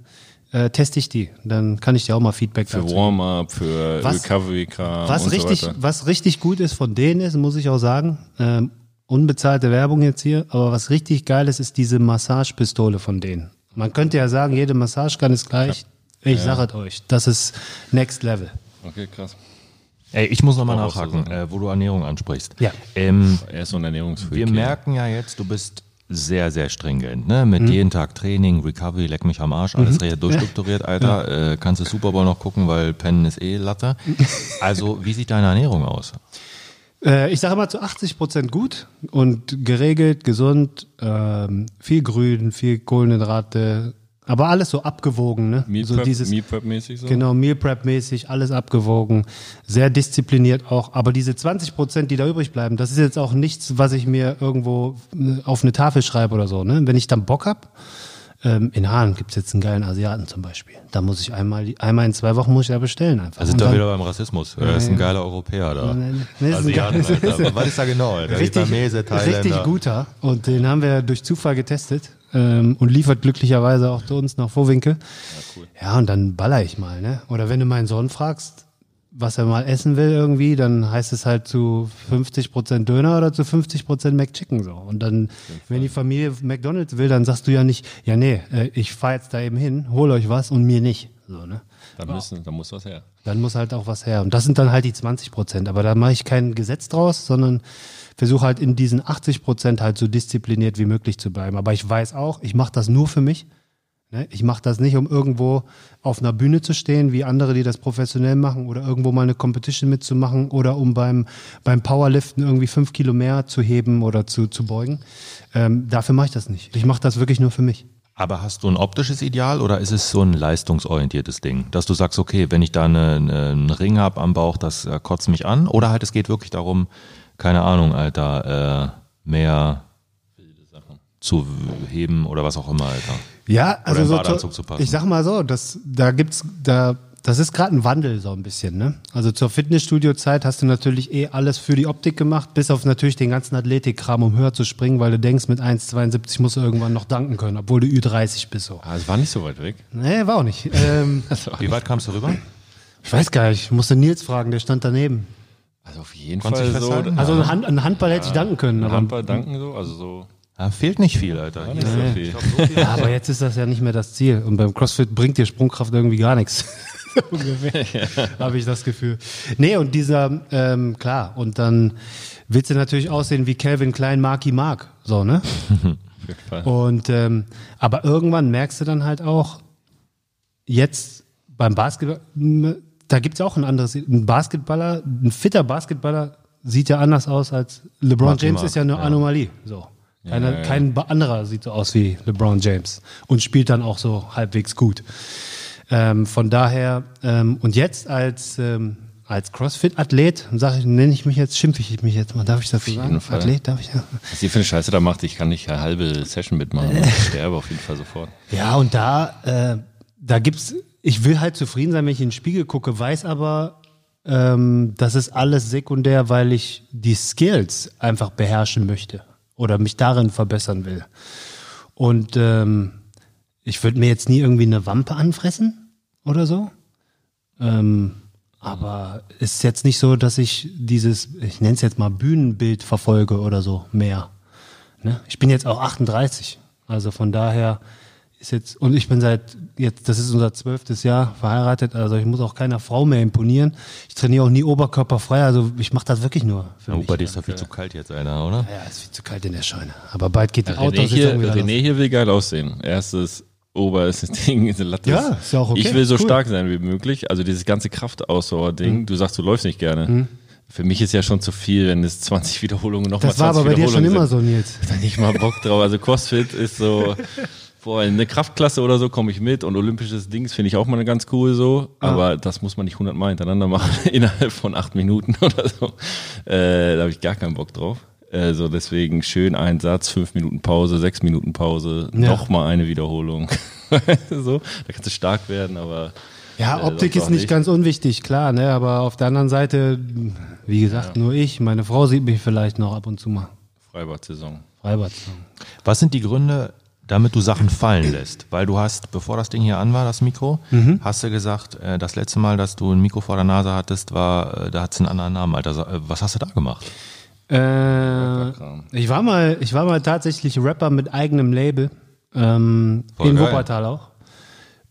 äh, teste ich die. Dann kann ich dir auch mal Feedback Für dazu. Warm-up, für Was- Recovery-Kram Was richtig, so was richtig gut ist von denen ist, muss ich auch sagen, ähm, unbezahlte Werbung jetzt hier, aber was richtig geil ist, ist diese Massagepistole von denen. Man könnte ja sagen, jede Massagegun ist gleich. Ich sage es euch, das ist Next Level. Okay, krass. Ey, ich muss nochmal nachhaken, so. äh, wo du Ernährung ansprichst. Ja. Ähm, Er ist so ein Ernährungsfreak. wir merken ja jetzt, du bist sehr, sehr stringent, ne? Mhm. Mit jeden Tag Training, Recovery, leck mich am Arsch, alles mhm. durchstrukturiert, Alter. Äh, kannst du Super Bowl noch gucken, weil Pennen ist eh Latte. Also, wie sieht deine Ernährung aus? Äh, ich sage immer zu 80 Prozent gut und geregelt, gesund, ähm, viel Grün, viel Kohlenhydrate, aber alles so abgewogen, ne? Meal so Prep, dieses, Meal Prep mäßig so? Genau, Meal Prep mäßig, alles abgewogen, sehr diszipliniert auch. Aber diese 20 Prozent, die da übrig bleiben, das ist jetzt auch nichts, was ich mir irgendwo äh, auf eine Tafel schreibe oder so. Ne? Wenn ich dann Bock hab, ähm, in Hahn gibt's jetzt einen geilen Asiaten zum Beispiel. Da muss ich einmal, einmal in zwei Wochen muss ich da bestellen einfach. Da sind dann- wieder beim Rassismus. Er ist ein geiler Europäer da. Nein, nein, das ist ein Asiaten, Alter. Was ist da genau, Alter? richtig, Vietnamese, Thailänder. richtig guter. Und den haben wir durch Zufall getestet ähm, und liefert glücklicherweise auch zu uns nach Vorwinkel. Ja, ja, und dann baller ich mal. Ne? Oder wenn du meinen Sohn fragst, was er mal essen will irgendwie, dann heißt es halt zu 50% Döner oder zu 50% McChicken so. Und dann, wenn die Familie McDonalds will, dann sagst du ja nicht, ja nee, äh, ich fahr jetzt da eben hin, hol euch was und mir nicht. So, ne? Da, müssen, da muss was her. Dann muss halt auch was her. Und das sind dann halt die 20 Prozent. Aber da mache ich kein Gesetz draus, sondern versuche halt in diesen 80 Prozent halt so diszipliniert wie möglich zu bleiben. Aber ich weiß auch, ich mache das nur für mich. Ne? Ich mache das nicht, um irgendwo auf einer Bühne zu stehen, wie andere, die das professionell machen, oder irgendwo mal eine Competition mitzumachen oder um beim, beim Powerliften irgendwie fünf Kilo mehr zu heben oder zu, zu beugen. Ähm, dafür mache ich das nicht. Ich mache das wirklich nur für mich. Aber hast du ein optisches Ideal oder ist es so ein leistungsorientiertes Ding? Dass du sagst, okay, wenn ich da eine, eine, einen Ring hab am Bauch, das äh, kotzt mich an? Oder halt es geht wirklich darum, keine Ahnung, Alter, äh, mehr zu heben oder was auch immer, Alter. Ja, also so zu, ich sag mal so, das, da gibt's, da, das ist gerade ein Wandel so ein bisschen, ne? Also zur Fitnessstudio-Zeit hast du natürlich eh alles für die Optik gemacht, bis auf natürlich den ganzen Athletik-Kram, um höher zu springen, weil du denkst, mit 1,72 musst du irgendwann noch danken können, obwohl du Ü30 bist so. Ah, es war nicht so weit weg. Nee, war auch nicht. Ähm, Wie weit kamst du rüber? ich weiß gar nicht, ich musste Nils fragen, der stand daneben. Also auf jeden Konntest Fall so. Also ein, Hand, ein Handball hätte ich danken können, aber, Handball danken so, also so. Ja, fehlt nicht viel, Alter. Nicht so viel. ja, aber jetzt ist das ja nicht mehr das Ziel. Und beim CrossFit bringt dir Sprungkraft irgendwie gar nichts. ungefähr, habe ich das Gefühl. Nee, und dieser, ähm, klar, und dann willst du natürlich aussehen wie Calvin Klein Marky Mark, so, ne? und, ähm, aber irgendwann merkst du dann halt auch, jetzt beim Basketball, da gibt es auch ein anderes, ein Basketballer, ein fitter Basketballer sieht ja anders aus als LeBron Marky James Mark, ist ja eine ja. Anomalie, so. Keiner, ja, ja. Kein anderer sieht so aus wie LeBron James und spielt dann auch so halbwegs gut. Ähm, von daher, ähm, und jetzt als, ähm, als CrossFit-Athlet, sage ich, nenne ich mich jetzt, schimpfe ich mich jetzt mal, darf ich das so sagen? Fall. Athlet, darf ich ja. Was ihr für eine Scheiße da macht, ich kann nicht eine halbe Session mitmachen. Ich sterbe auf jeden Fall sofort. Ja, und da, äh, da gibt's, ich will halt zufrieden sein, wenn ich in den Spiegel gucke, weiß aber, ähm, das ist alles sekundär, weil ich die Skills einfach beherrschen möchte oder mich darin verbessern will. Und ähm, ich würde mir jetzt nie irgendwie eine Wampe anfressen oder so. Ähm, aber es ist jetzt nicht so, dass ich dieses, ich nenne es jetzt mal Bühnenbild verfolge oder so mehr. Ne? Ich bin jetzt auch 38. Also von daher ist jetzt, und ich bin seit jetzt, das ist unser zwölftes Jahr verheiratet, also ich muss auch keiner Frau mehr imponieren. Ich trainiere auch nie oberkörperfrei, also ich mache das wirklich nur für Oh, mich. bei dir ist doch viel zu kalt jetzt, Alter, oder? Ja, ist viel zu kalt in der Scheune. Aber bald geht die René hier, wieder los. René hier will geil aussehen. Erstes oberstes Ding, diese Latte. Ja, ist ja auch okay. Ich will so Cool. stark sein wie möglich. Also dieses ganze Kraftausdauer-Ding. Du sagst, du läufst nicht gerne. Mhm. Für mich ist ja schon zu viel, wenn es 20 Wiederholungen nochmal Das war 20 aber bei dir schon Wiederholungen immer sind. so, Nils. Da nicht mal Bock drauf. Also CrossFit ist so, boah, in eine Kraftklasse oder so komme ich mit und olympisches Dings finde ich auch mal ganz cool so. Aber das muss man nicht 100 Mal hintereinander machen innerhalb von acht Minuten oder so. Äh, da habe ich gar keinen Bock drauf. Also deswegen schön ein Satz, fünf Minuten Pause, sechs Minuten Pause, Ja. nochmal eine Wiederholung. so, da kannst du stark werden, aber Ja, äh, Optik ist auch nicht ganz unwichtig, klar, ne? Aber auf der anderen Seite, wie gesagt, nur ich. Meine Frau sieht mich vielleicht noch ab und zu mal. Freibad-Saison. Freibad. Was sind die Gründe, damit du Sachen fallen lässt? Weil du hast, bevor das Ding hier an war, das Mikro, Mhm. hast du gesagt, äh, das letzte Mal, dass du ein Mikro vor der Nase hattest, war, äh, da hat es einen anderen Namen, Alter. Äh, Was hast du da gemacht? Äh, ich war mal, ich war mal tatsächlich Rapper mit eigenem Label. Ähm, in geil. Wuppertal auch.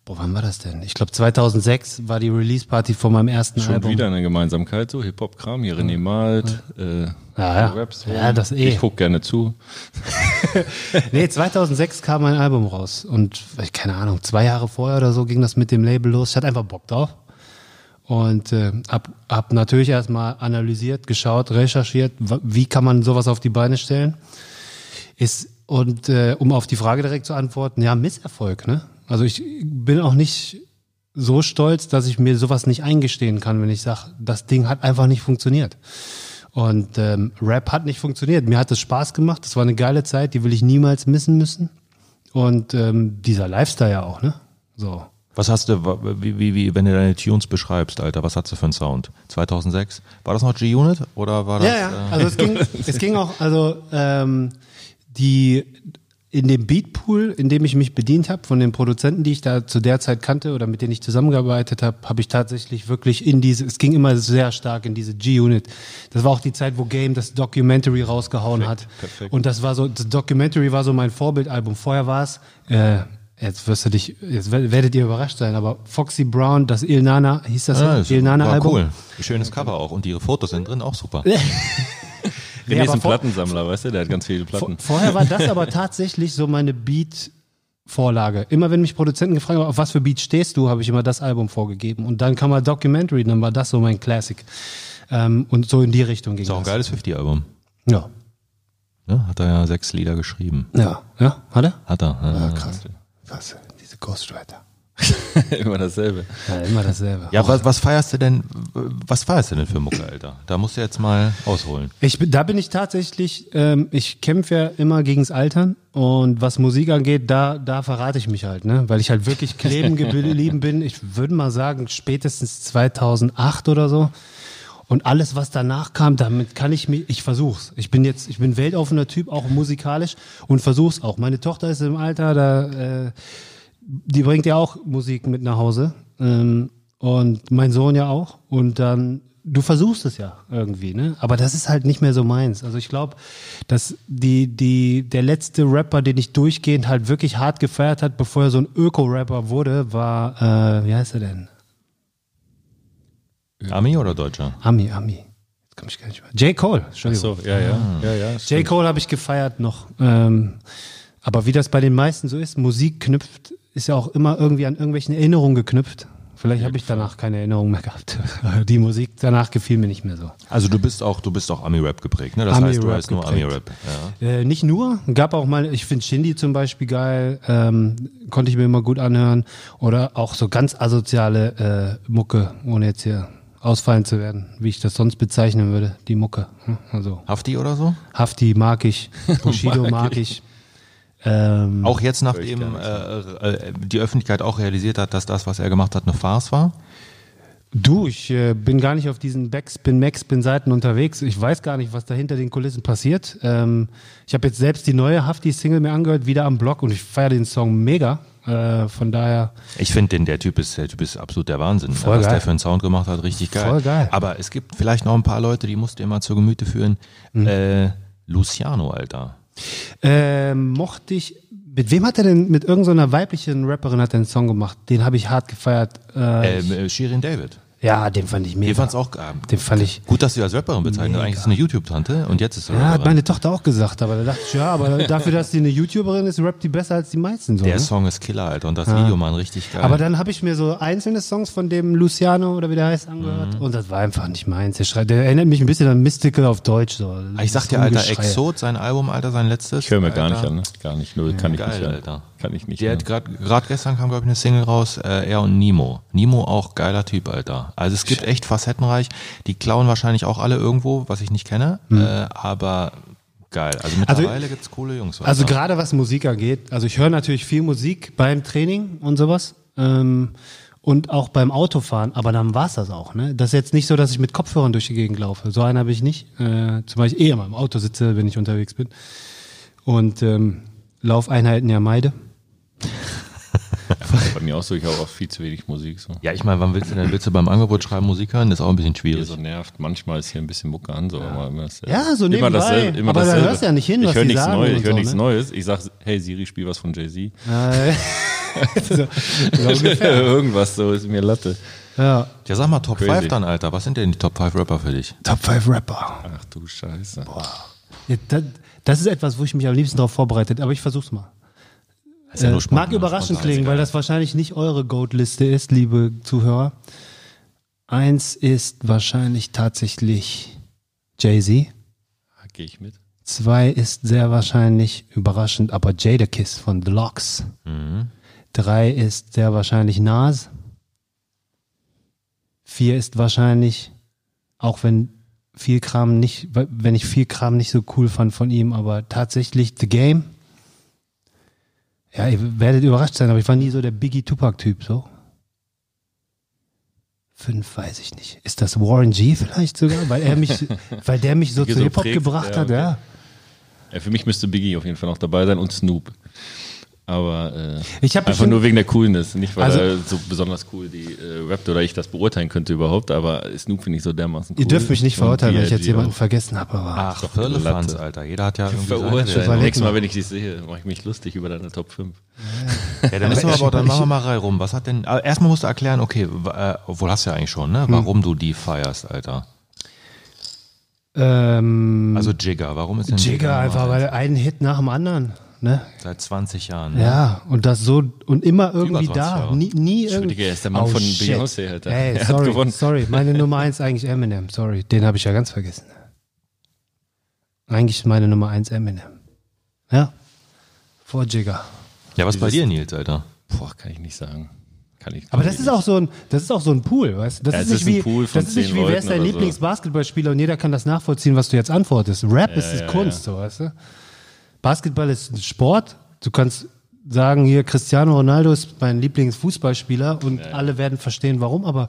Boah, wann war das denn? Ich glaube 2006 war die Release-Party von meinem ersten Schon Album. wieder eine Gemeinsamkeit, so Hip-Hop-Kram, hier René malt, äh, Ja, ja. Ja, das eh. Ich guck gerne zu. Nee, 2006 kam mein Album raus und keine Ahnung, zwei Jahre vorher oder so ging das mit dem Label los. Ich hatte einfach Bock drauf und äh, hab, hab natürlich erstmal analysiert, geschaut, recherchiert, wie kann man sowas auf die Beine stellen. Ist und äh, um auf die Frage direkt zu antworten, ja, Misserfolg, ne? Also ich bin auch nicht so stolz, dass ich mir sowas nicht eingestehen kann, wenn ich sage, das Ding hat einfach nicht funktioniert. Und ähm, Rap hat nicht funktioniert. Mir hat es Spaß gemacht. Das war eine geile Zeit, die will ich niemals missen müssen. Und ähm, dieser Lifestyle ja auch, ne? So. Was hast du, wie, wie, wie, wenn du deine Tunes beschreibst, Alter, was hast du für einen Sound? 2006? War das noch G-Unit oder war das? Ja, ja. Äh, Also es ging, es ging auch, also ähm, die in dem Beatpool, in dem ich mich bedient habe, von den Produzenten, die ich da zu der Zeit kannte oder mit denen ich zusammengearbeitet habe, habe ich tatsächlich wirklich in diese, es ging immer sehr stark in diese G-Unit. Das war auch die Zeit, wo Game das Documentary rausgehauen hat. perfekt. Und das war so, das Documentary war so mein Vorbildalbum. Vorher war es, äh, jetzt wirst du dich, jetzt wer- werdet ihr überrascht sein, aber Foxy Il das Il Nana, hieß das ah, so? ist- Il Nana war Album? cool. Schönes Cover auch und ihre Fotos sind drin, auch super. René ist ein vor- Plattensammler, weißt du, der hat ganz viele Vor, Platten. vorher war das aber tatsächlich so meine Beat-Vorlage. Immer wenn mich Produzenten gefragt haben, auf was für Beat stehst du, habe ich immer das Album vorgegeben. Und dann kam mal Documentary, dann war das so mein Classic. Ähm, und so in die Richtung ging Ist auch ein das. geiles 50-Album. Ja. Ne? Hat er ja sechs Lieder geschrieben. Ja. Ja, hat er? Hat er. Ja, Krass. Was? Diese Ghostwriter. Immer dasselbe. Ja, immer dasselbe. Ja, was, was feierst du denn, was feierst du denn für Mucke, Alter? Da musst du jetzt mal ausholen. Ich, da bin ich tatsächlich, ähm, ich kämpfe ja immer gegens Altern und was Musik angeht, da, da verrate ich mich halt, ne? weil ich halt wirklich kleben geblieben bin. Ich würde mal sagen, spätestens 2008 oder so. Und alles, was danach kam, damit kann ich mich, ich versuch's. Ich bin jetzt, ich bin weltoffener Typ, auch musikalisch und versuch's auch. Meine Tochter ist im Alter, da, äh, die bringt ja auch Musik mit nach Hause. Ähm, und mein Sohn ja auch. Und dann, du versuchst es ja irgendwie, ne? Aber das ist halt nicht mehr so meins. Also ich glaube, dass die, die, der letzte Rapper, den ich durchgehend halt wirklich hart gefeiert hat, bevor er so ein Öko-Rapper wurde, war, äh, wie heißt er denn? Ami oder Deutscher? Ami, Ami. Jetzt komme ich gar nicht mehr. J. Cole, Entschuldigung. So, ja, ja, ja, ja. J. Cole habe ich gefeiert noch. Ähm, aber wie das bei den meisten so ist, Musik knüpft, ist ja auch immer irgendwie an irgendwelchen Erinnerungen geknüpft. Vielleicht habe ich danach keine Erinnerung mehr gehabt. Die Musik danach gefiel mir nicht mehr so. Also du bist auch, du bist auch Ami-Rap geprägt, ne? Das Ami heißt, du Rap heißt nur. Ami-Rap. Ja. Äh, nicht nur, gab auch mal, ich finde Shindy zum Beispiel geil, ähm, konnte ich mir immer gut anhören. Oder auch so ganz asoziale äh, Mucke, ohne jetzt hier ausfallen zu werden, wie ich das sonst bezeichnen würde, die Mucke. Hm, Also Hafti oder so? Hafti mag ich, Bushido mag ich. Ähm, Auch jetzt, nachdem äh, äh, die Öffentlichkeit auch realisiert hat, dass das, was er gemacht hat, eine Farce war? Du, ich äh, bin gar nicht auf diesen Backspin, Maxspin Seiten unterwegs. Ich weiß gar nicht, was da hinter den Kulissen passiert. Ähm, ich habe jetzt selbst die neue Hafti-Single mir angehört, wieder am Blog und ich feiere den Song mega. Äh, von daher, Ich finde den, der Typ ist, der Typ ist absolut der Wahnsinn. Voll was geil. der für einen Sound gemacht hat, richtig geil. Voll geil. Aber es gibt vielleicht noch ein paar Leute, die musst du dir mal zur Gemüte führen. Mhm. Äh, Luciano, Alter. ähm, mochte ich. Mit wem hat er denn, mit irgendeiner weiblichen Rapperin hat er einen Song gemacht? Den habe ich hart gefeiert. Äh, Ähm, äh, Shirin David. Ja, den fand ich mega. Die fand's auch ähm, Den fand ich. gut, dass sie als Rapperin bezeichnet. Mega. Eigentlich ist sie eine YouTube-Tante und jetzt ist sie Ja, hat Rapperin. meine Tochter auch gesagt, aber da dachte ich, ja, aber dafür, dass sie eine YouTuberin ist, rappt die besser als die meisten so. Der ne? Song ist Killer, Alter. Und das Video, Mann, richtig geil. Aber dann habe ich mir so einzelne Songs von dem Luciano oder wie der heißt angehört Mhm. und das war einfach nicht meins. Der, schreit, der erinnert mich ein bisschen an Mystical auf Deutsch. So. Ah, ich sag dir, Alter, Exot, sein Album, Alter, sein letztes. Ich höre mir Alter. gar nicht an, ne? Gar nicht, null, kann ich Geil, nicht hören. Alter. Kann ich nicht Der hat gerade gestern kam, glaube ich, eine Single raus, äh, er und Nemo. Nemo auch geiler Typ, Alter. Also es gibt echt facettenreich. Die klauen wahrscheinlich auch alle irgendwo, was ich nicht kenne, äh, aber geil. Also mittlerweile gibt's coole Jungs. Also Alter. gerade was Musik angeht, also ich höre natürlich viel Musik beim Training und sowas. Ähm, und auch beim Autofahren, aber dann war's das auch. Ne? Das ist jetzt nicht so, dass ich mit Kopfhörern durch die Gegend laufe. So einen habe ich nicht. Äh, zum Beispiel eh immer im Auto sitze, wenn ich unterwegs bin. Und ähm, Laufeinheiten ja meide. Bei mir auch so, ich habe auch viel zu wenig Musik. So. ja, ich meine, wann willst du denn? Willst du beim Angebot schreiben Musik hören? Das ist auch ein bisschen Hier schwierig. so nervt. Manchmal ist hier ein bisschen Mucke an, so, aber immer dasselbe. Ja, so immer nebenbei. dasselbe. Immer Aber da dasselbe. hörst du ja nicht hin, Ich was höre die nichts sagen Neues. Ich höre so, nichts ne? Neues. Ich sag, hey Siri, spiel was von Jay-Z. Äh, so, so. Irgendwas so ist mir Latte. Ja. Ja, sag mal Top Crazy. 5 dann, Alter. Was sind denn die Top 5 Rapper für dich? Top 5 Rapper. Ach du Scheiße. Ja, das, das ist etwas, wo ich mich am liebsten darauf vorbereitet, aber ich versuch's mal. Ja Äh, mag überraschend spontan, klingen, weil das wahrscheinlich nicht eure Goat-Liste ist, liebe Zuhörer. Eins ist wahrscheinlich tatsächlich Jay-Z. Gehe ich mit. Zwei ist sehr wahrscheinlich überraschend, aber Jadakiss von The Locks. Mhm. Drei ist sehr wahrscheinlich Nas. Vier ist wahrscheinlich, auch wenn viel Kram nicht, wenn ich viel Kram nicht so cool fand von ihm, aber tatsächlich The Game. Ja, ihr werdet überrascht sein, aber ich war nie so der Biggie Tupac-Typ, so. Fünf weiß ich nicht. Ist das Warren G vielleicht sogar? Weil er mich, weil der mich so zu so Hip-Hop gebracht ja, hat, okay. ja. Ja, für mich müsste Biggie auf jeden Fall noch dabei sein und Snoop. Aber äh, Ich einfach bestimmt- nur wegen der Coolness, nicht weil Also- er so besonders cool die äh, rappt oder ich das beurteilen könnte überhaupt, aber Snoop finde ich so dermaßen cool. Ihr dürft mich nicht verurteilen, wenn ich jetzt jemanden auch. vergessen habe, aber. Ach, doch eine Firlefanz. Alter. Jeder hat ja irgendwie Verurteilt. Nächstes Mal, wenn ich dich sehe, mache ich mich lustig über deine Top 5. Ja, dann müssen wir aber, dann machen wir mal Reihe rum. Was hat denn, erstmal musst du erklären, okay, äh, obwohl hast du ja eigentlich schon, ne, warum du die feierst, Alter. Ähm, Also Jigger, warum ist denn Jigger einfach, Nummer weil ein Hit nach dem anderen. Ne? Seit 20 Jahren. ne? Ja, und das so und immer irgendwie 20 da. Jahre. Nie, nie Entschuldige, irgendwie. er ist der Mann von Beyoncé, Alter. Hey, Er hat sorry, gewonnen. sorry. Meine Nummer eins eigentlich Eminem. Sorry, den habe ich ja ganz vergessen. Eigentlich meine Nummer eins Eminem. Ja, vor Jigger. Ja, was bei Dieses- dir, Nils, Alter? Boah, kann ich nicht sagen. Kann ich, Aber das ist auch so ein, das ist auch so ein Pool, weißt du? Das Ja, ist nicht ist ein wie, Pool von das ist nicht wie, wer ist dein oder so. Lieblingsbasketballspieler und jeder kann das nachvollziehen, was du jetzt antwortest. Rap ist ja, Kunst, so, weißt du? Basketball ist ein Sport. Du kannst sagen, hier Cristiano Ronaldo ist mein Lieblingsfußballspieler und alle werden verstehen, warum, aber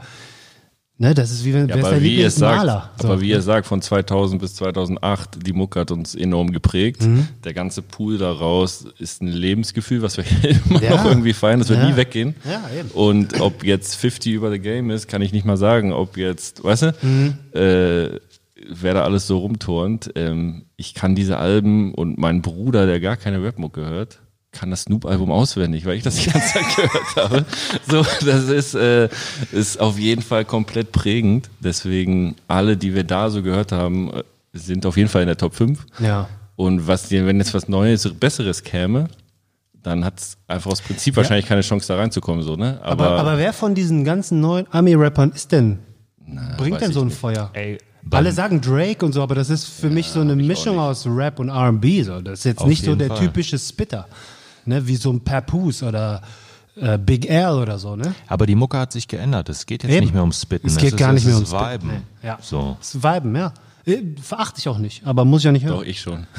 ne, das ist wie wenn, Ja, wer ist aber dein Lieblingsmaler? So, aber wie ihr sagt, von 2000 bis 2008, die Mucke hat uns enorm geprägt. Mhm. Der ganze Pool daraus ist ein Lebensgefühl, was wir immer Ja. noch irgendwie feiern. Das wird Ja. nie weggehen. Ja. Und ob jetzt 50 über the Game ist, kann ich nicht mal sagen. Ob jetzt, weißt du, Mhm. äh, wer da alles so rumturnt. Ähm, ich kann diese Alben und mein Bruder, der gar keine Rapmucke hört, kann das Snoop-Album auswendig, weil ich das die ganze Zeit gehört habe. So, das ist, äh, ist auf jeden Fall komplett prägend. Deswegen alle, die wir da so gehört haben, äh, sind auf jeden Fall in der Top 5. Ja. Und was, wenn jetzt was Neues, Besseres käme, dann hat es einfach aus Prinzip wahrscheinlich keine Chance da reinzukommen, so, ne? Aber, aber wer von diesen ganzen neuen Ami-Rappern ist denn, bringt weiß denn so ein nicht. Feuer? Ey, Alle sagen Drake und so, aber das ist für mich so eine Mischung aus Rap und R&B. So. Das ist jetzt Auf nicht so der Fall. typische Spitter, ne? wie so ein Papoose oder äh, Big L oder so. Ne? Aber die Mucke hat sich geändert. Es geht jetzt Eben. nicht mehr ums Spitten. Es geht ist, gar nicht es mehr ist ums. Viben. Nee. Ja. So. Das ist Viben, ja. Äh, Verachte ich auch nicht, aber muss ich ja nicht hören. Doch, ich schon.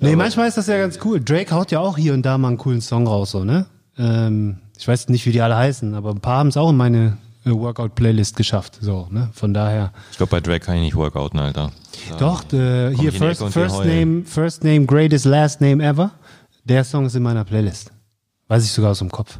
Nee, manchmal ist das ja ganz cool. Drake haut ja auch hier und da mal einen coolen Song raus, so, ne? Ähm, ich weiß nicht, wie die alle heißen, aber ein paar haben es auch in meine Workout-Playlist geschafft, so, ne? Von daher. Ich glaube, bei Drake kann ich nicht workouten, Alter. Doch, äh, hier first, first. Name, First Name, Greatest Last Name Ever. Der Song ist in meiner Playlist. Weiß ich sogar aus dem Kopf.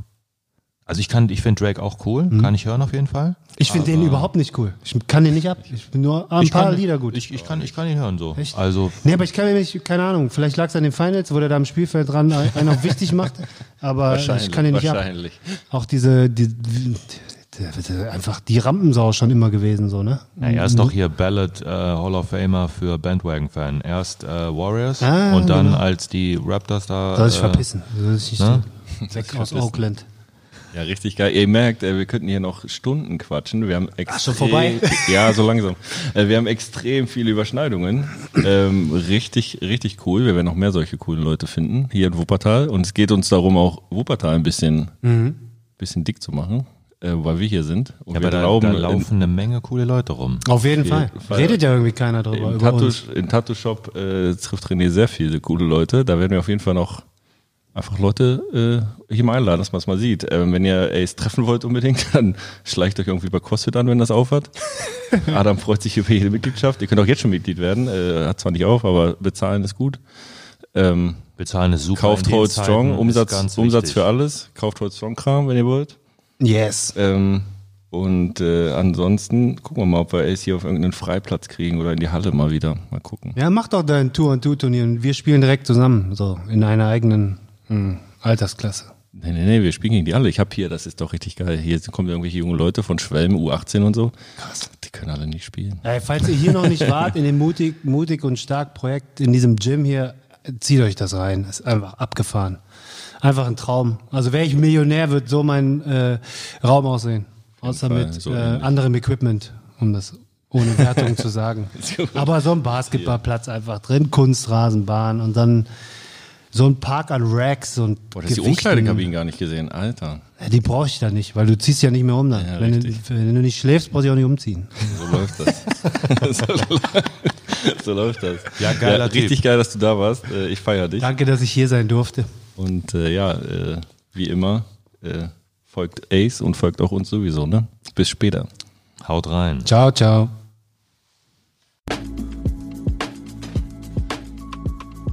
Also ich kann, ich finde Drake auch cool, Mhm. kann ich hören auf jeden Fall. Ich finde den überhaupt nicht cool. Ich kann den nicht ab. Ich bin nur ein paar kann, Lieder gut. Ich, ich, kann, ich kann ihn hören so. Echt? Also Nee, aber ich kann mir nicht, keine Ahnung, vielleicht lag es an den Finals, wo der da am Spielfeld dran einen auch wichtig macht, aber ich kann den nicht ab. wahrscheinlich. Auch diese, die, die, die, einfach die Rampensau schon immer gewesen, so, ne? Ja, er ist doch hier Ballad äh, Hall of Famer für Bandwagon-Fan. Erst äh, Warriors Ah, und dann genau. als die Raptors da. Soll sich äh, verpissen. Soll sich ne? so weg aus Oakland. Ja, richtig geil. Ihr merkt, äh, wir könnten hier noch Stunden quatschen. Wir haben extrem, schon vorbei? Ja, so langsam. Äh, Wir haben extrem viele Überschneidungen. Ähm, richtig, richtig cool. Wir werden noch mehr solche coolen Leute finden hier in Wuppertal. Und es geht uns darum, auch Wuppertal ein bisschen, Mhm. bisschen dick zu machen, äh, weil wir hier sind. Und Ja, wir aber da, glauben, da laufen eine Menge coole Leute rum. Auf jeden Fall. Fall. Redet ja irgendwie keiner drüber. Im über Tattoo, uns. im Tattoo-Shop äh, trifft René sehr viele coole Leute. Da werden wir auf jeden Fall noch einfach Leute äh, hier mal einladen, dass man es mal sieht. Ähm, wenn ihr Ace treffen wollt unbedingt, dann schleicht euch irgendwie bei CrossFit an, wenn das aufhat. Adam freut sich über jede Mitgliedschaft. Ihr könnt auch jetzt schon Mitglied werden. Äh, hat zwar nicht auf, aber bezahlen ist gut. Ähm, Bezahlen ist super. kauft in Hold Strong, Umsatz, Umsatz für alles. Kauft Hold Strong Kram, wenn ihr wollt. Yes. Ähm, und äh, ansonsten gucken wir mal, ob wir Ace hier auf irgendeinen Freiplatz kriegen oder in die Halle mal wieder. Mal gucken. Ja, mach doch dein Tour-and-Two-Turnier und wir spielen direkt zusammen, so, in einer eigenen hm, Altersklasse. Nee, nee, nee, wir spielen gegen die alle. Ich habe hier, das ist doch richtig geil. Hier kommen irgendwelche junge Leute von Schwelm, U18 und so. Krass. Die können alle nicht spielen. Ey, falls ihr hier noch nicht wart, in dem Mutig, Mutig und Stark Projekt, in diesem Gym hier, zieht euch das rein. Ist einfach abgefahren. Einfach ein Traum. Also wäre ich Millionär, wird so mein äh, Raum aussehen. Außer Fall, mit so äh, anderem Equipment, um das ohne Wertung zu sagen. Aber so ein Basketballplatz einfach drin, Kunstrasenbahn und dann so ein Park an Racks und Boah, das ist die. Umkleidekabinen gar nicht gesehen. Alter. Ja, Die brauche ich da nicht, weil du ziehst ja nicht mehr um dann. Ja, wenn, du, wenn du nicht schläfst, brauchst du auch nicht umziehen. So läuft das. so, so läuft das. Ja, geiler Typ. Richtig geil, dass du da warst. Äh, Ich feiere dich. Danke, dass ich hier sein durfte. Und äh, ja, äh, wie immer, äh, folgt Ace und folgt auch uns sowieso, ne? Bis später. Haut rein. Ciao, ciao.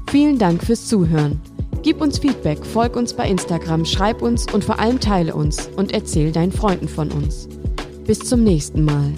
Vielen Dank fürs Zuhören. Gib uns Feedback, folg uns bei Instagram, schreib uns und vor allem teile uns und erzähl deinen Freunden von uns. Bis zum nächsten Mal.